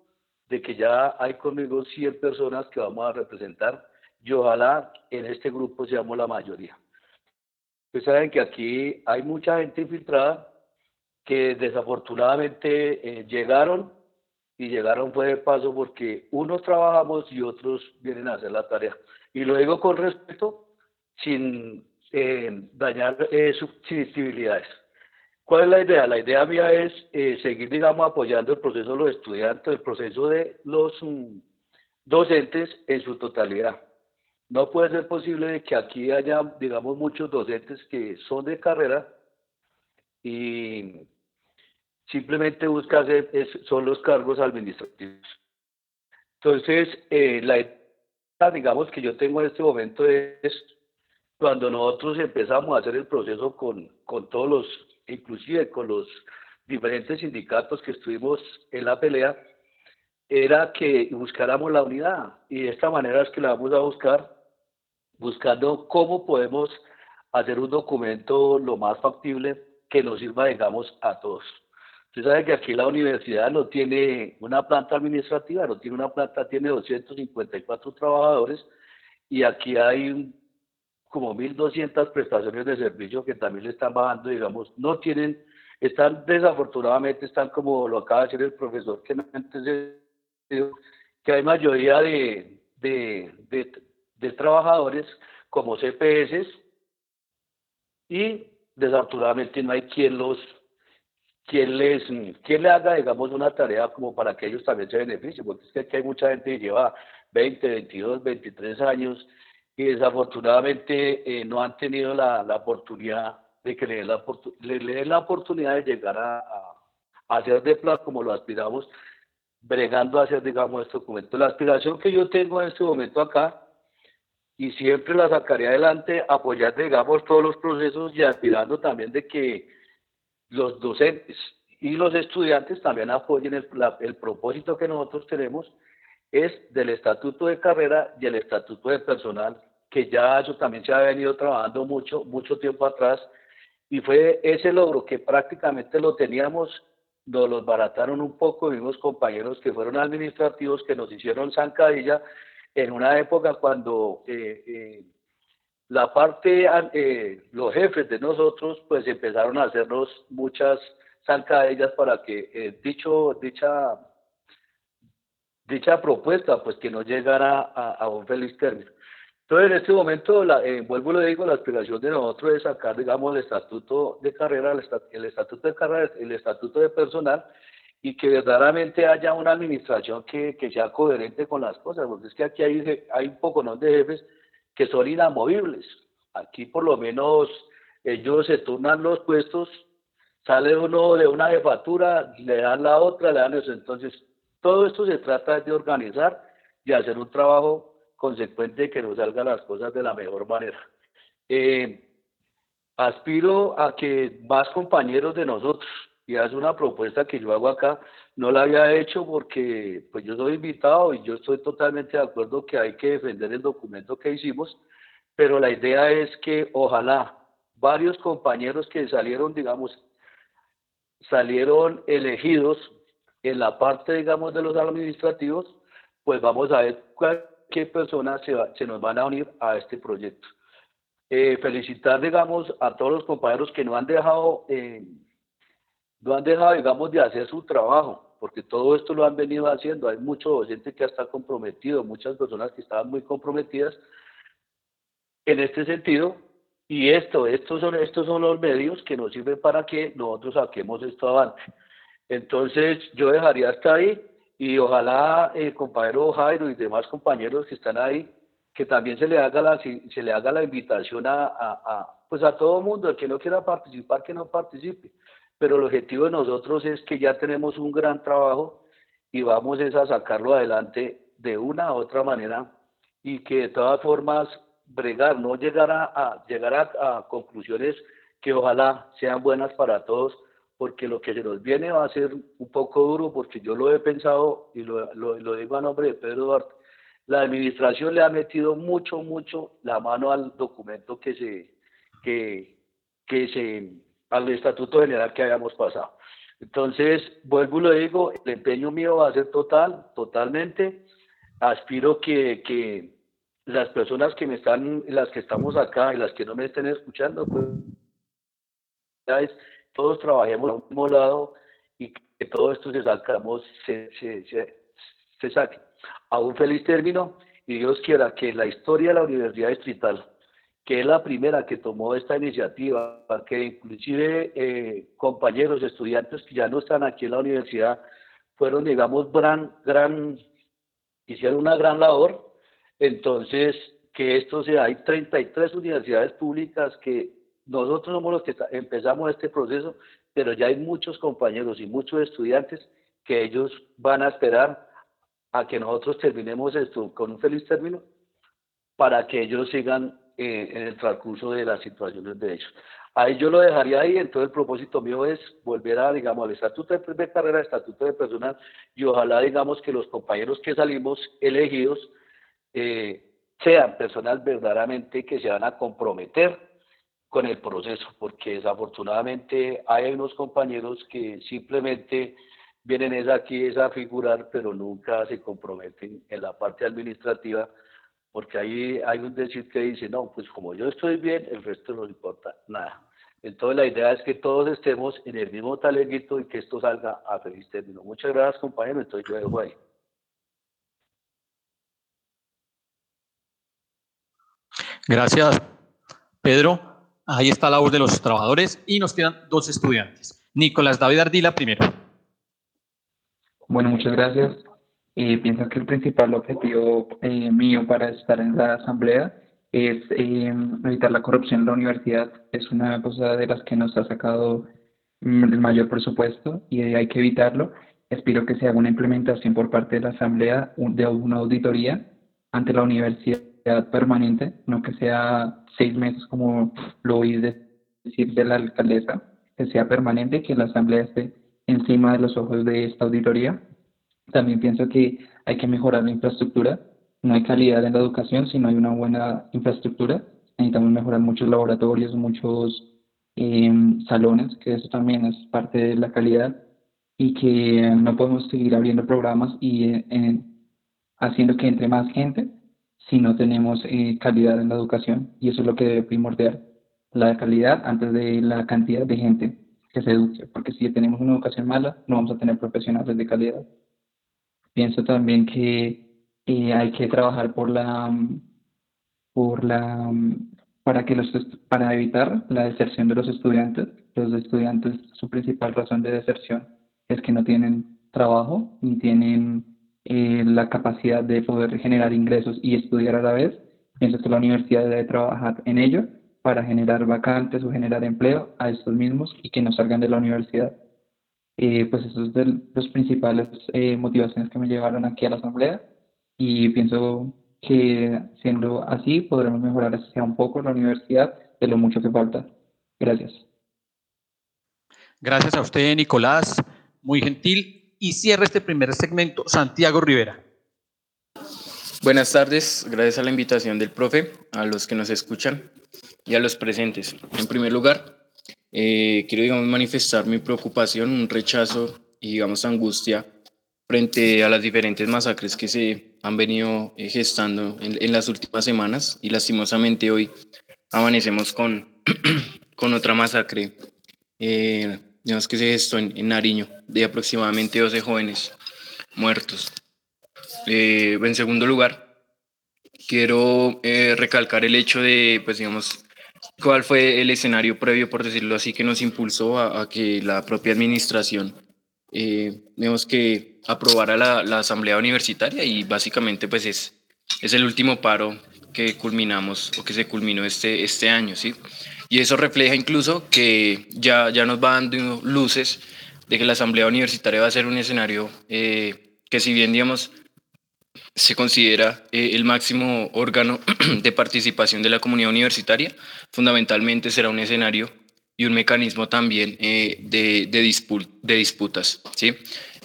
de que ya hay conmigo 100 personas que vamos a representar y ojalá en este grupo seamos la mayoría. Ustedes saben que aquí hay mucha gente infiltrada que desafortunadamente eh, llegaron y llegaron fue de paso porque unos trabajamos y otros vienen a hacer la tarea. Y lo digo con respeto, sin eh, dañar eh, susceptibilidades. ¿Cuál es la idea? La idea mía es eh, seguir, digamos, apoyando el proceso de los estudiantes, el proceso de los mm, docentes en su totalidad. No puede ser posible que aquí haya, digamos, muchos docentes que son de carrera y simplemente buscan son los cargos administrativos. Entonces, eh, la etapa, digamos, que yo tengo en este momento es cuando nosotros empezamos a hacer el proceso con, con todos los, inclusive con los diferentes sindicatos que estuvimos en la pelea, era que buscáramos la unidad. Y de esta manera es que la vamos a buscar buscando cómo podemos hacer un documento lo más factible que nos sirva, digamos, a todos. Usted sabe que aquí la universidad no tiene una planta administrativa, no tiene una planta, tiene 254 trabajadores y aquí hay como 1.200 prestaciones de servicio que también le están bajando, digamos, no tienen, están desafortunadamente, están como lo acaba de decir el profesor que antes que hay mayoría de, de, de trabajadores como CPS y desafortunadamente no hay quien los quien les quien le haga digamos una tarea como para que ellos también se beneficien porque es que aquí hay mucha gente que lleva 20, 22, 23 años y desafortunadamente eh, no han tenido la, la, oportunidad de que le den la, le, den la oportunidad de llegar a, hacer de plan como lo aspiramos bregando a hacer digamos este documento la aspiración que yo tengo en este momento acá y siempre la sacaré adelante apoyando, digamos, todos los procesos y aspirando también de que los docentes y los estudiantes también apoyen el, el propósito que nosotros tenemos, es del estatuto de carrera y el estatuto de personal, que ya eso también se ha venido trabajando mucho, mucho tiempo atrás, y fue ese logro que prácticamente lo teníamos, nos los barataron un poco, vimos compañeros que fueron administrativos que nos hicieron zancadilla en una época cuando eh, eh, la parte, eh, los jefes de nosotros, pues empezaron a hacernos muchas zancadillas para que dicho, dicha dicha propuesta, pues que no llegara a, un feliz término. Entonces, en este momento, la, eh, vuelvo y le digo, la aspiración de nosotros es sacar, digamos, el estatuto de carrera, el, estatuto de carrera, el estatuto de personal, y que verdaderamente haya una administración que, que, sea coherente con las cosas, porque es que aquí hay, hay un poco de jefes que son inamovibles. Aquí por lo menos ellos se turnan los puestos, sale uno de una jefatura, le dan la otra, le dan eso. Entonces, todo esto se trata de organizar y hacer un trabajo consecuente que nos salgan las cosas de la mejor manera. Eh, aspiro a que más compañeros de nosotros, y es una propuesta que yo hago acá, no la había hecho porque pues yo soy invitado y yo estoy totalmente de acuerdo que hay que defender el documento que hicimos, pero la idea es que ojalá varios compañeros que salieron, digamos, salieron elegidos en la parte, digamos, de los administrativos, pues vamos a ver qué personas se, se nos van a unir a este proyecto. Eh, felicitar, digamos, a todos los compañeros que no han dejado, eh, no han dejado, digamos, de hacer su trabajo, porque todo esto lo han venido haciendo. Hay mucho docente que está comprometido, muchas personas que estaban muy comprometidas en este sentido, y esto, estos son, estos son los medios que nos sirven para que nosotros saquemos esto adelante. Entonces yo dejaría hasta ahí y ojalá el compañero Jairo y demás compañeros que están ahí, que también se le haga la, se le haga la invitación a, a, pues a todo mundo, el que no quiera participar, que no participe. Pero el objetivo de nosotros es que ya tenemos un gran trabajo y vamos a sacarlo adelante de una u otra manera y que de todas formas bregar, no llegar a, llegar a conclusiones que ojalá sean buenas para todos, porque lo que se nos viene va a ser un poco duro, porque yo lo he pensado y lo, lo, digo a nombre de Pedro Duarte. La administración le ha metido mucho, mucho la mano al documento que se, que, que se, al estatuto general que habíamos pasado. Entonces, vuelvo y lo digo, el empeño mío va a ser total, totalmente. Aspiro que, que las personas que me están, las que estamos acá y las que no me estén escuchando, pues, todos trabajemos a un lado y que todo esto se sacamos, se, se, se, saque a un feliz término y Dios quiera que la historia de la Universidad Distrital, que es la primera que tomó esta iniciativa, que inclusive eh, compañeros, estudiantes que ya no están aquí en la universidad, fueron, digamos, gran, gran, hicieron una gran labor. Entonces, que esto sea, hay 33 universidades públicas que nosotros somos los que empezamos este proceso, pero ya hay muchos compañeros y muchos estudiantes que ellos van a esperar a que nosotros terminemos esto con un feliz término para que ellos sigan eh, en el transcurso de las situaciones de ellos. Ahí yo lo dejaría ahí, entonces el propósito mío es volver a, digamos, al estatuto de, carrera, estatuto de personal, y ojalá, digamos, que los compañeros que salimos elegidos eh, sean personas verdaderamente que se van a comprometer con el proceso, porque desafortunadamente hay unos compañeros que simplemente vienen es aquí es a figurar, pero nunca se comprometen en la parte administrativa, porque ahí hay un decir que dice, no, pues como yo estoy bien, el resto no importa nada. Entonces la idea es que todos estemos en el mismo talenguito y que esto salga a feliz término. Muchas gracias compañero, entonces yo dejo ahí. Gracias, Pedro. Ahí está la voz de los trabajadores y nos quedan dos estudiantes. Nicolás David Ardila primero. Bueno, muchas gracias. Eh, pienso que el principal objetivo eh, mío para estar en la asamblea es eh, evitar la corrupción en la universidad. Es una cosa de las que nos ha sacado mm, el mayor presupuesto y hay que evitarlo. Espero que se haga una implementación por parte de la asamblea de una auditoría ante la universidad permanente, no que sea seis meses como lo oí decir de la alcaldesa, que sea permanente, que la asamblea esté encima de los ojos de esta auditoría. También pienso que hay que mejorar la infraestructura. No hay calidad en la educación si no hay una buena infraestructura. Necesitamos mejorar muchos laboratorios, muchos em, salones, que eso también es parte de la calidad y que no podemos seguir abriendo programas y eh, haciendo que entre más gente si no tenemos eh, calidad en la educación y eso es lo que debe primordial, la calidad antes de la cantidad de gente que se eduque, porque si tenemos una educación mala no vamos a tener profesionales de calidad. Pienso también que eh, hay que trabajar por la por la para que los para evitar la deserción de los estudiantes. Los estudiantes su principal razón de deserción es que no tienen trabajo ni tienen eh, la capacidad de poder generar ingresos y estudiar a la vez. Pienso que la universidad debe trabajar en ello para generar vacantes o generar empleo a estos mismos y que no salgan de la universidad. Eh, pues esos son los principales eh, motivaciones que me llevaron aquí a la asamblea y pienso que siendo así podremos mejorar un poco la universidad de lo mucho que falta. Gracias. Gracias a usted, Nicolás. Muy gentil. Y cierra este primer segmento Santiago Rivera. Buenas tardes, gracias a la invitación del profe, a los que nos escuchan y a los presentes. En primer lugar, eh, quiero digamos, manifestar mi preocupación, un rechazo y digamos angustia frente a las diferentes masacres que se han venido eh, gestando en, las últimas semanas y lastimosamente hoy amanecemos con, con otra masacre, eh, digamos que se gestó en, Nariño, de aproximadamente 12 jóvenes muertos. Eh, en segundo lugar, quiero recalcar el hecho de, pues digamos, cuál fue el escenario previo, por decirlo así, que nos impulsó a, que la propia administración, eh, digamos que aprobara la, la, asamblea universitaria y básicamente pues es, es el último paro que culminamos o que se culminó este, este año, ¿sí? Y eso refleja incluso que ya, ya nos va dando luces de que la asamblea universitaria va a ser un escenario eh, que si bien, digamos, se considera eh, el máximo órgano de participación de la comunidad universitaria, fundamentalmente será un escenario y un mecanismo también eh, de, de, de, disputas, ¿sí?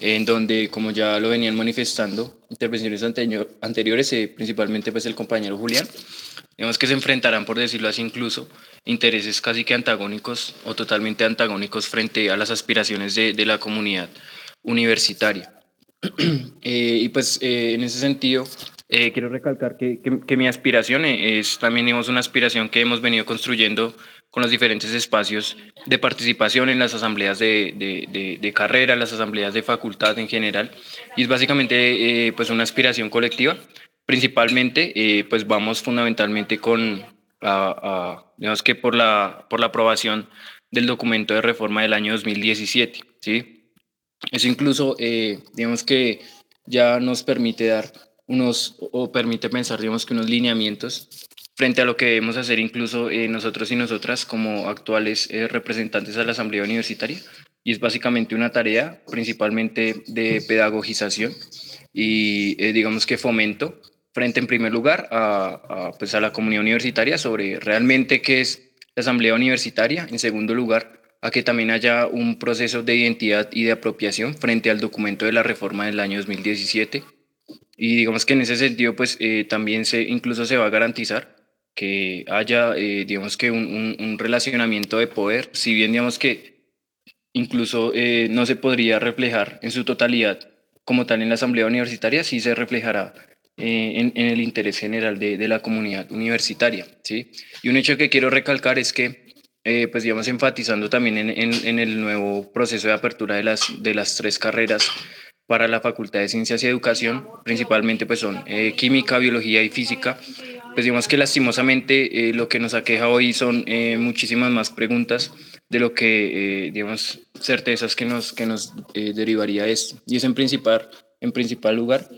en donde, como ya lo venían manifestando intervenciones anteriores, eh, principalmente pues el compañero Julián, vemos que se enfrentarán, por decirlo así, incluso intereses casi que antagónicos o totalmente antagónicos frente a las aspiraciones de, de la comunidad universitaria. Eh, y pues eh, en ese sentido, eh, quiero recalcar que, que, mi aspiración es también digamos, una aspiración que hemos venido construyendo con los diferentes espacios de participación en las asambleas de, de, de, carrera, las asambleas de facultad en general. Y es básicamente pues una aspiración colectiva. Principalmente, pues vamos fundamentalmente con, digamos que por la, por la aprobación del documento de reforma del año 2017, ¿sí? Eso incluso, eh, digamos que ya nos permite dar unos, o permite pensar, digamos que unos lineamientos frente a lo que debemos hacer incluso eh, nosotros y nosotras como actuales eh, representantes de la Asamblea Universitaria. Y es básicamente una tarea principalmente de pedagogización y digamos que fomento frente en primer lugar a, pues a la comunidad universitaria sobre realmente qué es la Asamblea Universitaria, en segundo lugar a que también haya un proceso de identidad y de apropiación frente al documento de la reforma del año 2017. Y digamos que en ese sentido, pues eh, también se, incluso se va a garantizar que haya, eh, digamos que un, un, relacionamiento de poder, si bien digamos que incluso eh, no se podría reflejar en su totalidad como tal en la asamblea universitaria, sí se reflejará en, en, el interés general de, de la comunidad universitaria. ¿sí? Y un hecho que quiero recalcar es que eh, pues digamos enfatizando también en, en, el nuevo proceso de apertura de las, de las tres carreras para la Facultad de Ciencias y Educación, principalmente pues son eh, química, biología y física. Pues digamos que lastimosamente eh, lo que nos aqueja hoy son muchísimas más preguntas de lo que, digamos, certezas que nos, que nos derivaría esto. Y es en principal, en principal lugar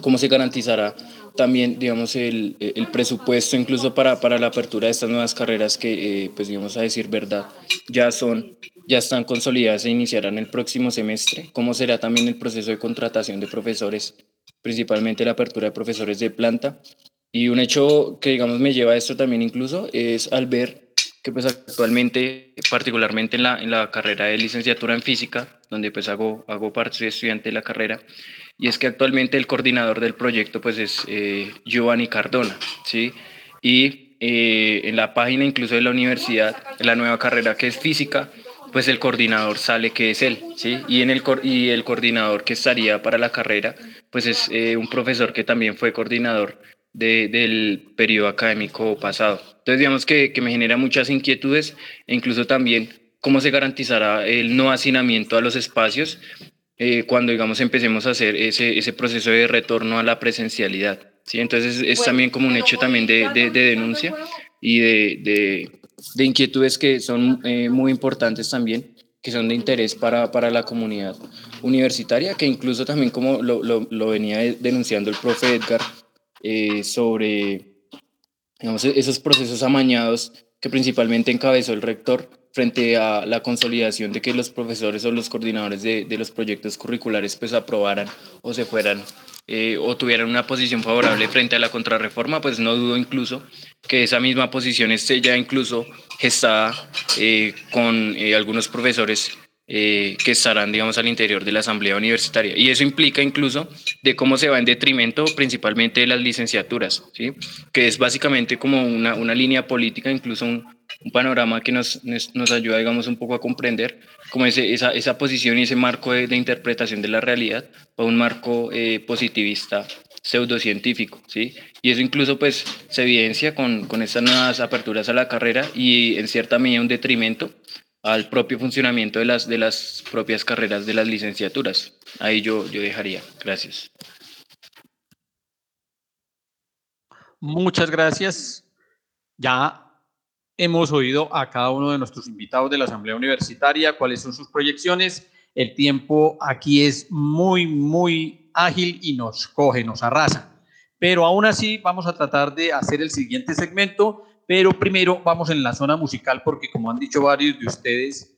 cómo se garantizará también, digamos, el, el presupuesto incluso para, para, la apertura de estas nuevas carreras que, eh, pues, digamos, a decir verdad, ya son, ya están consolidadas e iniciarán el próximo semestre. ¿Cómo será también el proceso de contratación de profesores, principalmente la apertura de profesores de planta? Y un hecho que, digamos, me lleva a esto también incluso es al ver que, pues, actualmente, particularmente en la, en la carrera de licenciatura en física, donde, pues, hago, hago parte, soy estudiante de la carrera, y es que actualmente el coordinador del proyecto pues es eh, Giovanni Cardona, ¿sí? Y eh, en la página incluso de la universidad, la nueva carrera que es física, pues el coordinador sale que es él, ¿sí? Y, en el, y el coordinador que estaría para la carrera, pues es eh, un profesor que también fue coordinador del periodo académico pasado. Entonces, digamos que, que me genera muchas inquietudes e incluso también cómo se garantizará el no hacinamiento a los espacios eh, cuando, digamos, empecemos a hacer ese, ese proceso de retorno a la presencialidad. ¿sí? Entonces, es también como un hecho también de, de, denuncia y de, de, inquietudes que son eh, muy importantes también que son de interés para, para, la comunidad universitaria, que incluso también como lo, lo, lo venía denunciando el profe Edgar, eh, sobre digamos, esos procesos amañados que principalmente encabezó el rector frente a la consolidación de que los profesores o los coordinadores de, de los proyectos curriculares pues aprobaran o se fueran eh, o tuvieran una posición favorable frente a la contrarreforma, pues no dudo incluso que esa misma posición esté ya incluso gestada eh, con algunos profesores eh, que estarán, digamos, al interior de la Asamblea Universitaria. Y eso implica incluso de cómo se va en detrimento principalmente de las licenciaturas, ¿sí? que es básicamente como una, una línea política, incluso un, panorama que nos, nos, ayuda, digamos, un poco a comprender como ese, esa, esa posición y ese marco de, interpretación de la realidad o un marco eh, positivista pseudocientífico, ¿sí? Y eso incluso pues se evidencia con, con estas nuevas aperturas a la carrera y en cierta medida un detrimento al propio funcionamiento de las, de las propias carreras de las licenciaturas. Ahí yo, yo dejaría. Gracias. Muchas gracias. Ya hemos oído a cada uno de nuestros invitados de la Asamblea Universitaria cuáles son sus proyecciones. El tiempo aquí es muy, muy ágil y nos coge, nos arrasa. Pero aún así vamos a tratar de hacer el siguiente segmento pero primero vamos en la zona musical porque como han dicho varios de ustedes,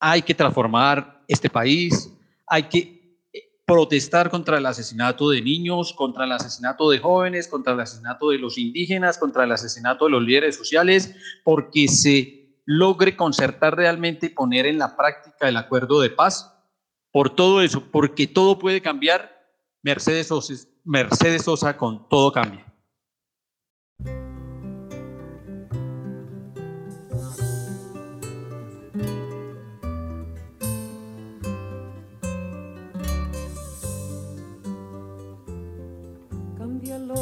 hay que transformar este país, hay que eh, protestar contra el asesinato de niños, contra el asesinato de jóvenes, contra el asesinato de los indígenas, contra el asesinato de los líderes sociales, porque se logre concertar realmente y poner en la práctica el acuerdo de paz. Por todo eso, porque todo puede cambiar, Mercedes Sosa, Mercedes Sosa con todo cambia.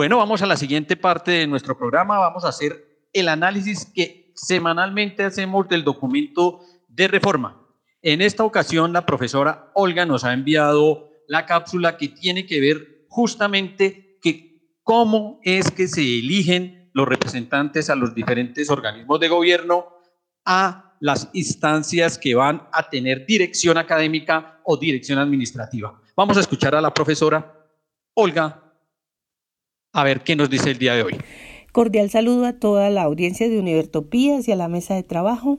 Bueno, vamos a la siguiente parte de nuestro programa. Vamos a hacer el análisis que semanalmente hacemos del documento de reforma. En esta ocasión, la profesora Olga nos ha enviado la cápsula que tiene que ver justamente que cómo es que se eligen los representantes a los diferentes organismos de gobierno, a las instancias que van a tener dirección académica o dirección administrativa. Vamos a escuchar a la profesora Olga a ver qué nos dice el día de hoy. Cordial saludo a toda la audiencia de Univertopías y a la mesa de trabajo.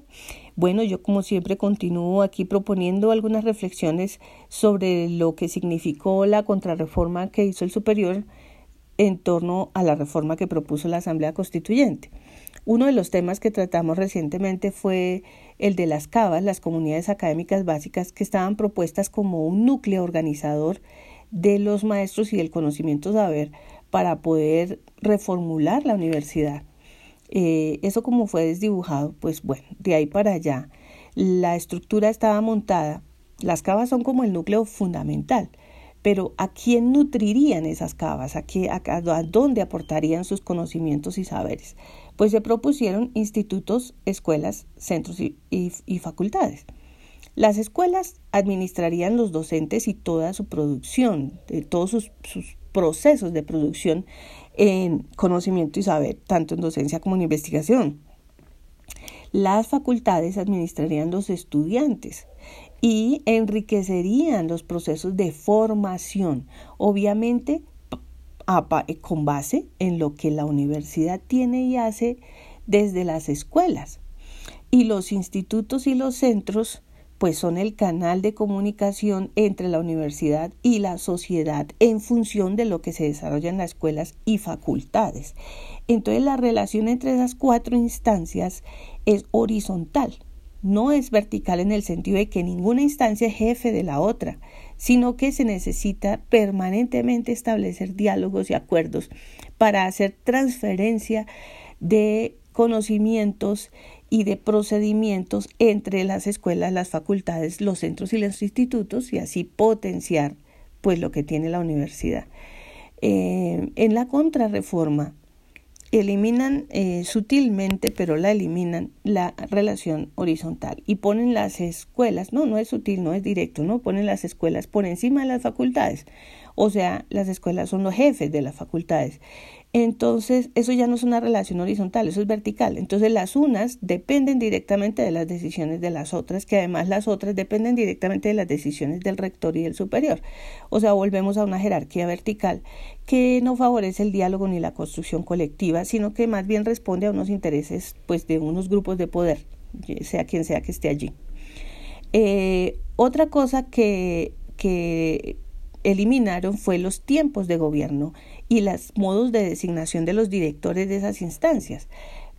Bueno, yo como siempre continúo aquí proponiendo algunas reflexiones sobre lo que significó la contrarreforma que hizo el superior en torno a la reforma que propuso la Asamblea Constituyente. Uno de los temas que tratamos recientemente fue el de las CABAS, las comunidades académicas básicas, que estaban propuestas como un núcleo organizador de los maestros y del conocimiento saber para poder reformular la universidad. Eh, eso como fue desdibujado, pues bueno, de ahí para allá la estructura estaba montada. Las cavas son como el núcleo fundamental, pero ¿a quién nutrirían esas cavas? ¿A, qué, a, dónde aportarían sus conocimientos y saberes? Pues se propusieron institutos, escuelas, centros y, facultades. Las escuelas administrarían los docentes y toda su producción, de todos sus procesos de producción en conocimiento y saber, tanto en docencia como en investigación. Las facultades administrarían los estudiantes y enriquecerían los procesos de formación, obviamente con base en lo que la universidad tiene y hace desde las escuelas. Y los institutos y los centros pues son el canal de comunicación entre la universidad y la sociedad en función de lo que se desarrolla en las escuelas y facultades. Entonces la relación entre esas cuatro instancias es horizontal, no es vertical en el sentido de que ninguna instancia es jefe de la otra, sino que se necesita permanentemente establecer diálogos y acuerdos para hacer transferencia de conocimientos y de procedimientos entre las escuelas, las facultades, los centros y los institutos y así potenciar pues lo que tiene la universidad. Eh, en la contrarreforma eliminan eh, sutilmente, pero la eliminan la relación horizontal y ponen las escuelas, no, no es sutil, no es directo, no, ponen las escuelas por encima de las facultades. O sea, las escuelas son los jefes de las facultades. Entonces, eso ya no es una relación horizontal, eso es vertical. Entonces, las unas dependen directamente de las decisiones de las otras, que además las otras dependen directamente de las decisiones del rector y del superior. O sea, volvemos a una jerarquía vertical que no favorece el diálogo ni la construcción colectiva, sino que más bien responde a unos intereses pues, de unos grupos de poder, sea quien sea que esté allí. Eh, otra cosa que, que eliminaron fue los tiempos de gobierno y los modos de designación de los directores de esas instancias,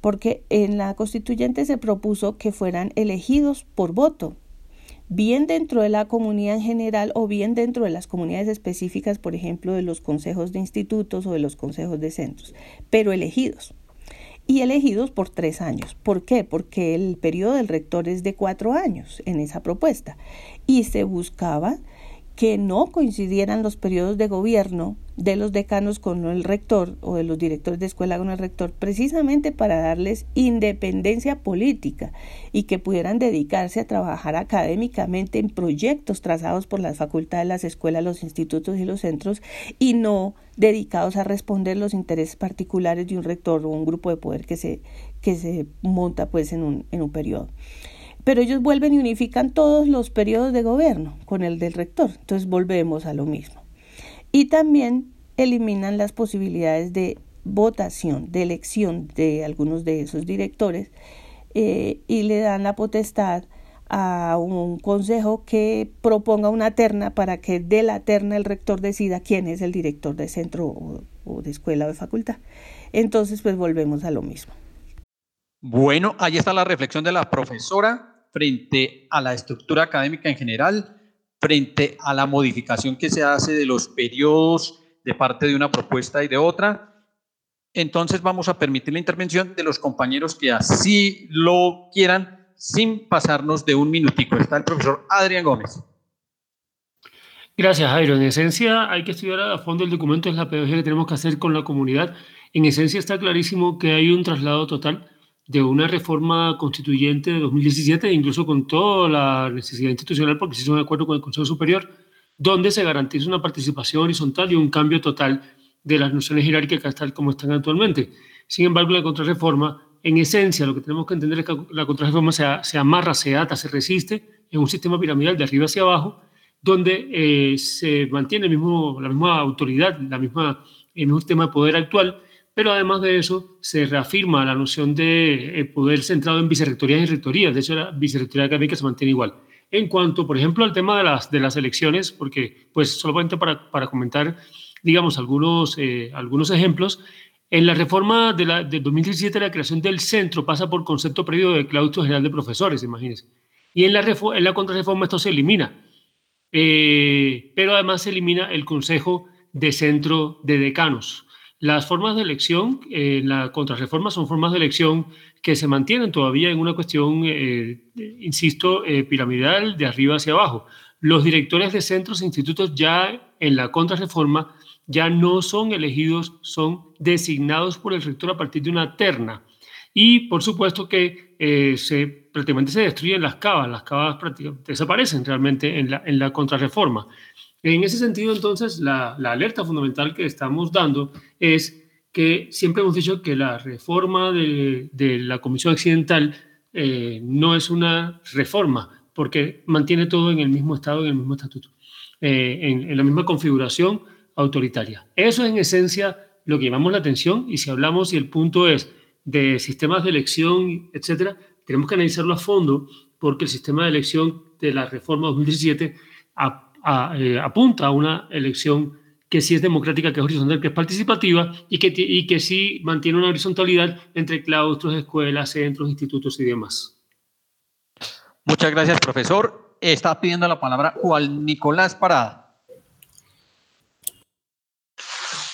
porque en la constituyente se propuso que fueran elegidos por voto, bien dentro de la comunidad en general o bien dentro de las comunidades específicas, por ejemplo, de los consejos de institutos o de los consejos de centros, pero elegidos. Y elegidos por tres años. ¿Por qué? Porque el periodo del rector es de cuatro años en esa propuesta. Y se buscaba que no coincidieran los periodos de gobierno de los decanos con el rector o de los directores de escuela con el rector, precisamente para darles independencia política y que pudieran dedicarse a trabajar académicamente en proyectos trazados por las facultades, las escuelas, los institutos y los centros y no dedicados a responder los intereses particulares de un rector o un grupo de poder que se, que se monta pues en un, en un periodo pero ellos vuelven y unifican todos los periodos de gobierno con el del rector. Entonces volvemos a lo mismo. Y también eliminan las posibilidades de votación, de elección de algunos de esos directores eh, y le dan la potestad a un consejo que proponga una terna para que de la terna el rector decida quién es el director de centro o, o de escuela o de facultad. Entonces, pues volvemos a lo mismo. Bueno, ahí está la reflexión de la profesora frente a la estructura académica en general, frente a la modificación que se hace de los periodos de parte de una propuesta y de otra. Entonces vamos a permitir la intervención de los compañeros que así lo quieran sin pasarnos de un minutico. Está el profesor Adrián Gómez. Gracias, Jairo. En esencia, hay que estudiar a fondo el documento, es la pedagogía que tenemos que hacer con la comunidad. En esencia, está clarísimo que hay un traslado total de una reforma constituyente de 2017, incluso con toda la necesidad institucional, porque se hizo un acuerdo con el Consejo Superior, donde se garantiza una participación horizontal y un cambio total de las nociones jerárquicas tal como están actualmente. Sin embargo, la contrarreforma, en esencia, lo que tenemos que entender es que la contrarreforma se, se amarra, se ata, se resiste en un sistema piramidal de arriba hacia abajo, donde eh, se mantiene mismo, la misma autoridad, la misma el sistema de poder actual, pero además de eso se reafirma la noción de eh, poder centrado en vicerrectorías y rectorías. De hecho, la vicerrectoría académica se mantiene igual. En cuanto, por ejemplo, al tema de las, de las elecciones, porque, pues, solamente para, para comentar, digamos, algunos, eh, algunos ejemplos, en la reforma de, la, de 2017, la creación del centro pasa por concepto previo de claustro general de profesores, imagínense. Y en la, en la contrarreforma esto se elimina. Eh, pero además se elimina el Consejo de Centro de Decanos. Las formas de elección en la contrarreforma son formas de elección que se mantienen todavía en una cuestión, eh, insisto, eh, piramidal de arriba hacia abajo. Los directores de centros e institutos ya en la contrarreforma ya no son elegidos, son designados por el rector a partir de una terna. Y por supuesto que eh, se, prácticamente se destruyen las cavas, las cavas prácticamente desaparecen realmente en la, en la contrarreforma. En ese sentido, entonces, la, alerta fundamental que estamos dando es que siempre hemos dicho que la reforma de, la Comisión Accidental eh, no es una reforma, porque mantiene todo en el mismo estado, en el mismo estatuto, eh, en, la misma configuración autoritaria. Eso es en esencia lo que llamamos la atención y si hablamos y el punto es de sistemas de elección, etcétera, tenemos que analizarlo a fondo porque el sistema de elección de la reforma 2017 eh, apunta a una elección que sí es democrática, que es horizontal, que es participativa y que, y que sí mantiene una horizontalidad entre claustros, escuelas, centros, institutos y demás. Muchas gracias, profesor. Está pidiendo la palabra Juan Nicolás Parada.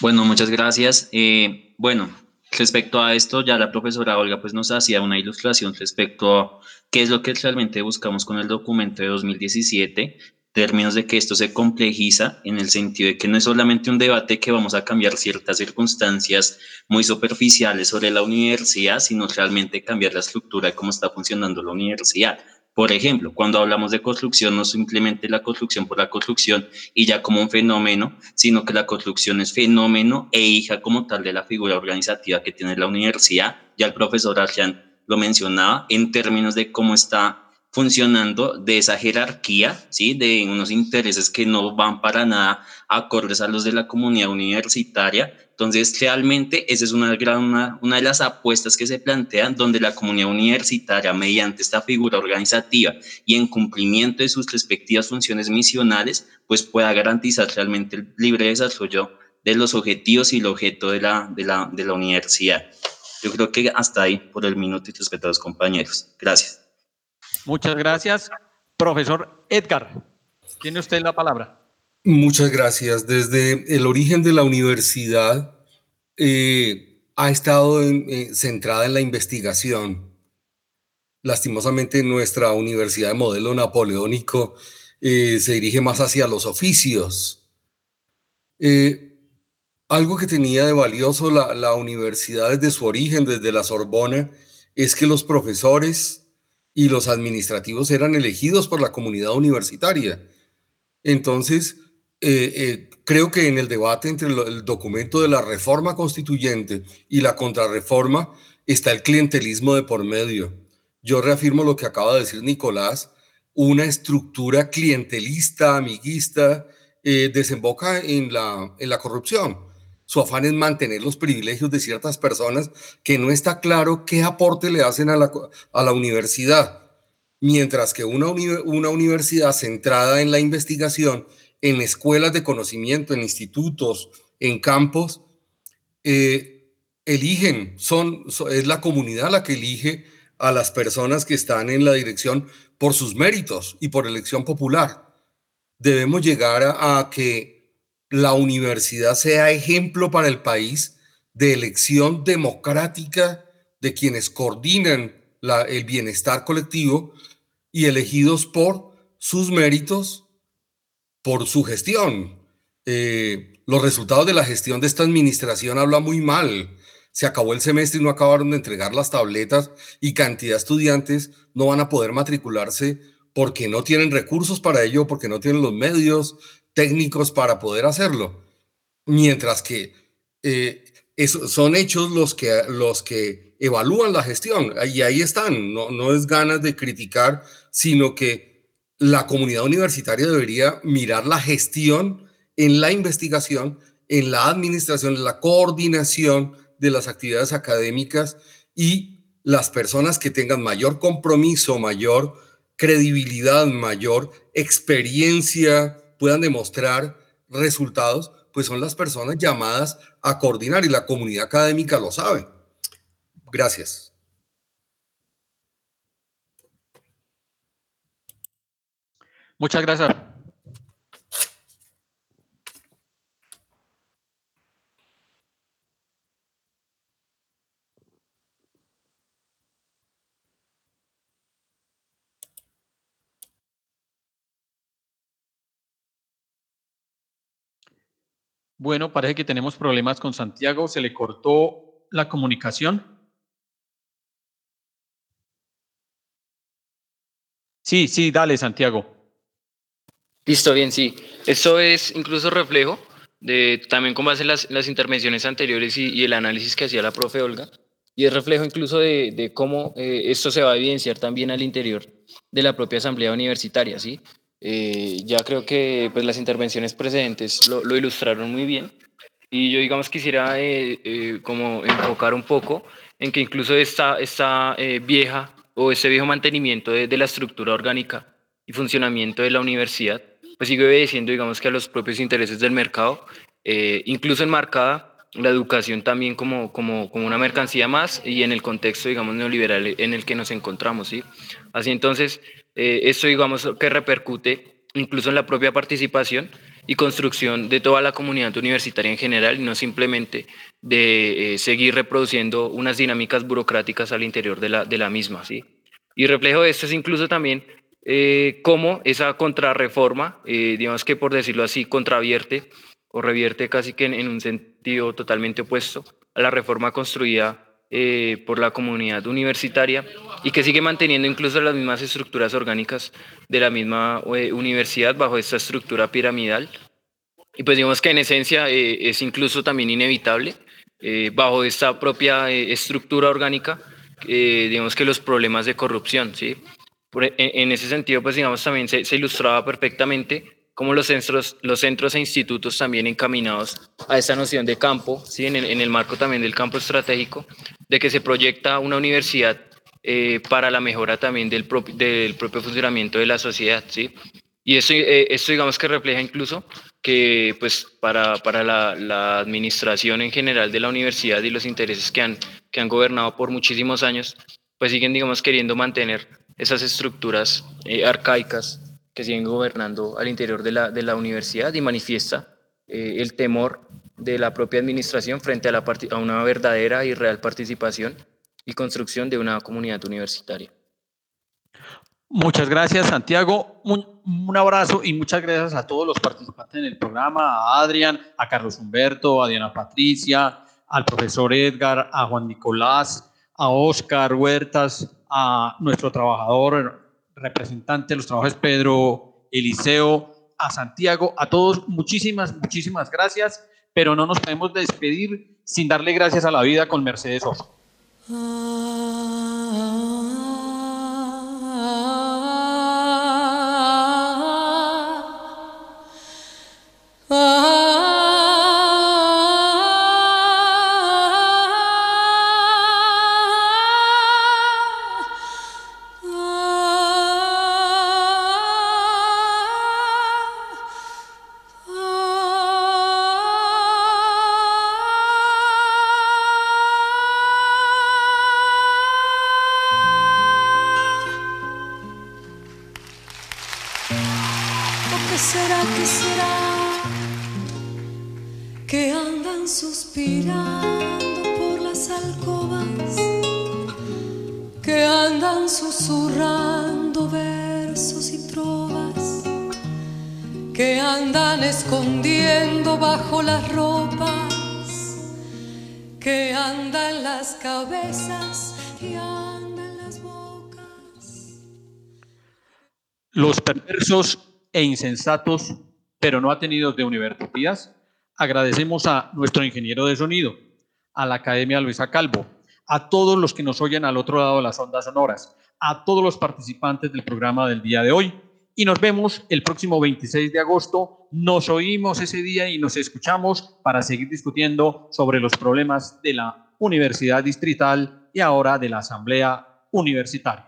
Bueno, muchas gracias. Eh, bueno, respecto a esto, ya la profesora Olga pues nos hacía una ilustración respecto a qué es lo que realmente buscamos con el documento de 2017 términos de que esto se complejiza en el sentido de que no es solamente un debate que vamos a cambiar ciertas circunstancias muy superficiales sobre la universidad, sino realmente cambiar la estructura de cómo está funcionando la universidad. Por ejemplo, cuando hablamos de construcción, no simplemente la construcción por la construcción y ya como un fenómeno, sino que la construcción es fenómeno e hija como tal de la figura organizativa que tiene la universidad. Ya el profesor Arjan lo mencionaba en términos de cómo está funcionando de esa jerarquía, ¿sí? de unos intereses que no van para nada acordes a los de la comunidad universitaria. Entonces, realmente esa es una, gran, una, de las apuestas que se plantean donde la comunidad universitaria, mediante esta figura organizativa y en cumplimiento de sus respectivas funciones misionales, pues pueda garantizar realmente el libre desarrollo de los objetivos y el objeto de la, de la, de la universidad. Yo creo que hasta ahí por el minuto y respetados compañeros. Gracias. Muchas gracias. Profesor Edgar, tiene usted la palabra. Muchas gracias. Desde el origen de la universidad eh, ha estado eh, centrada en la investigación. Lastimosamente nuestra universidad de modelo napoleónico eh, se dirige más hacia los oficios. algo que tenía de valioso la, la universidad desde su origen, desde la Sorbona, es que los profesores y los administrativos eran elegidos por la comunidad universitaria. Entonces, eh, eh, creo que en el debate entre el documento de la reforma constituyente y la contrarreforma está el clientelismo de por medio. Yo reafirmo lo que acaba de decir Nicolás, una estructura clientelista, amiguista, eh, desemboca en la, en la corrupción. Su afán es mantener los privilegios de ciertas personas que no está claro qué aporte le hacen a la, a la universidad. Mientras que una, una universidad centrada en la investigación, en escuelas de conocimiento, en institutos, en campos, eh, eligen, son, es la comunidad la que elige a las personas que están en la dirección por sus méritos y por elección popular. Debemos llegar a que la universidad sea ejemplo para el país de elección democrática de quienes coordinan el bienestar colectivo y elegidos por sus méritos, por su gestión. Eh, los resultados de la gestión de esta administración hablan muy mal. Se acabó el semestre y no acabaron de entregar las tabletas y cantidad de estudiantes no van a poder matricularse porque no tienen recursos para ello, porque no tienen los medios, técnicos para poder hacerlo. Mientras que eh, son hechos los que, los que evalúan la gestión y ahí están, no, no es ganas de criticar, sino que la comunidad universitaria debería mirar la gestión en la investigación en la administración, en la coordinación de las actividades académicas y las personas que tengan mayor compromiso, mayor credibilidad, mayor experiencia, puedan demostrar resultados, pues son las personas llamadas a coordinar y la comunidad académica lo sabe. Gracias. Muchas gracias. Bueno, parece que tenemos problemas con Santiago. Se le cortó la comunicación. Sí, sí, dale, Santiago. Listo, bien, sí. Esto es incluso reflejo de también con base en las, las intervenciones anteriores y, el análisis que hacía la profe Olga. Y es reflejo incluso de, cómo eh, esto se va a evidenciar también al interior de la propia asamblea universitaria, ¿sí? Eh, ya creo que pues, las intervenciones precedentes lo, ilustraron muy bien y yo digamos quisiera eh, eh, como enfocar un poco en que incluso esta, esta vieja o ese viejo mantenimiento de, la estructura orgánica y funcionamiento de la universidad pues sigue obedeciendo digamos que a los propios intereses del mercado, incluso enmarcada la educación también como, como, como, una mercancía más y en el contexto, digamos, neoliberal en el que nos encontramos, ¿sí? Así entonces, eh, esto digamos que repercute incluso en la propia participación y construcción de toda la comunidad universitaria en general, y no simplemente de eh, seguir reproduciendo unas dinámicas burocráticas al interior de la, de la misma. ¿sí? Y reflejo de esto es incluso también eh, cómo esa contrarreforma, digamos que por decirlo así, contravierte o revierte casi que en un sentido totalmente opuesto a la reforma construida eh, por la comunidad universitaria y que sigue manteniendo incluso las mismas estructuras orgánicas de la misma eh, universidad bajo esta estructura piramidal. Y pues digamos que en esencia eh, es incluso también inevitable bajo esta propia estructura orgánica, digamos que los problemas de corrupción, ¿sí? E, en, ese sentido, pues digamos también se, se ilustraba perfectamente como los centros, los centros e institutos también encaminados a esa noción de campo, ¿sí? en, el, marco también del campo estratégico, de que se proyecta una universidad eh, para la mejora también del, del propio funcionamiento de la sociedad. ¿sí? Y eso, eh, esto digamos que refleja incluso que pues para, para la, la, administración en general de la universidad y los intereses que han, que han gobernado por muchísimos años, pues siguen digamos queriendo mantener esas estructuras eh, arcaicas que siguen gobernando al interior de la, de la universidad y manifiesta eh, el temor de la propia administración frente a, la a una verdadera y real participación y construcción de una comunidad universitaria. Muchas gracias, Santiago. Un, un, abrazo y muchas gracias a todos los participantes en el programa, a Adrián, a Carlos Humberto, a Diana Patricia, al profesor Edgar, a Juan Nicolás, a Oscar Huertas, a nuestro trabajador representante de los trabajos Pedro Eliseo, a Santiago, a todos, muchísimas, muchísimas gracias, pero no nos podemos despedir sin darle gracias a la vida con Mercedes Oso. Los perversos e insensatos, pero no atenidos de Univertopías, agradecemos a nuestro ingeniero de sonido, a la Academia Luisa Calvo, a todos los que nos oyen al otro lado de las ondas sonoras, a todos los participantes del programa del día de hoy y nos vemos el próximo 26 de agosto. Nos oímos ese día y nos escuchamos para seguir discutiendo sobre los problemas de la Universidad Distrital y ahora de la Asamblea Universitaria.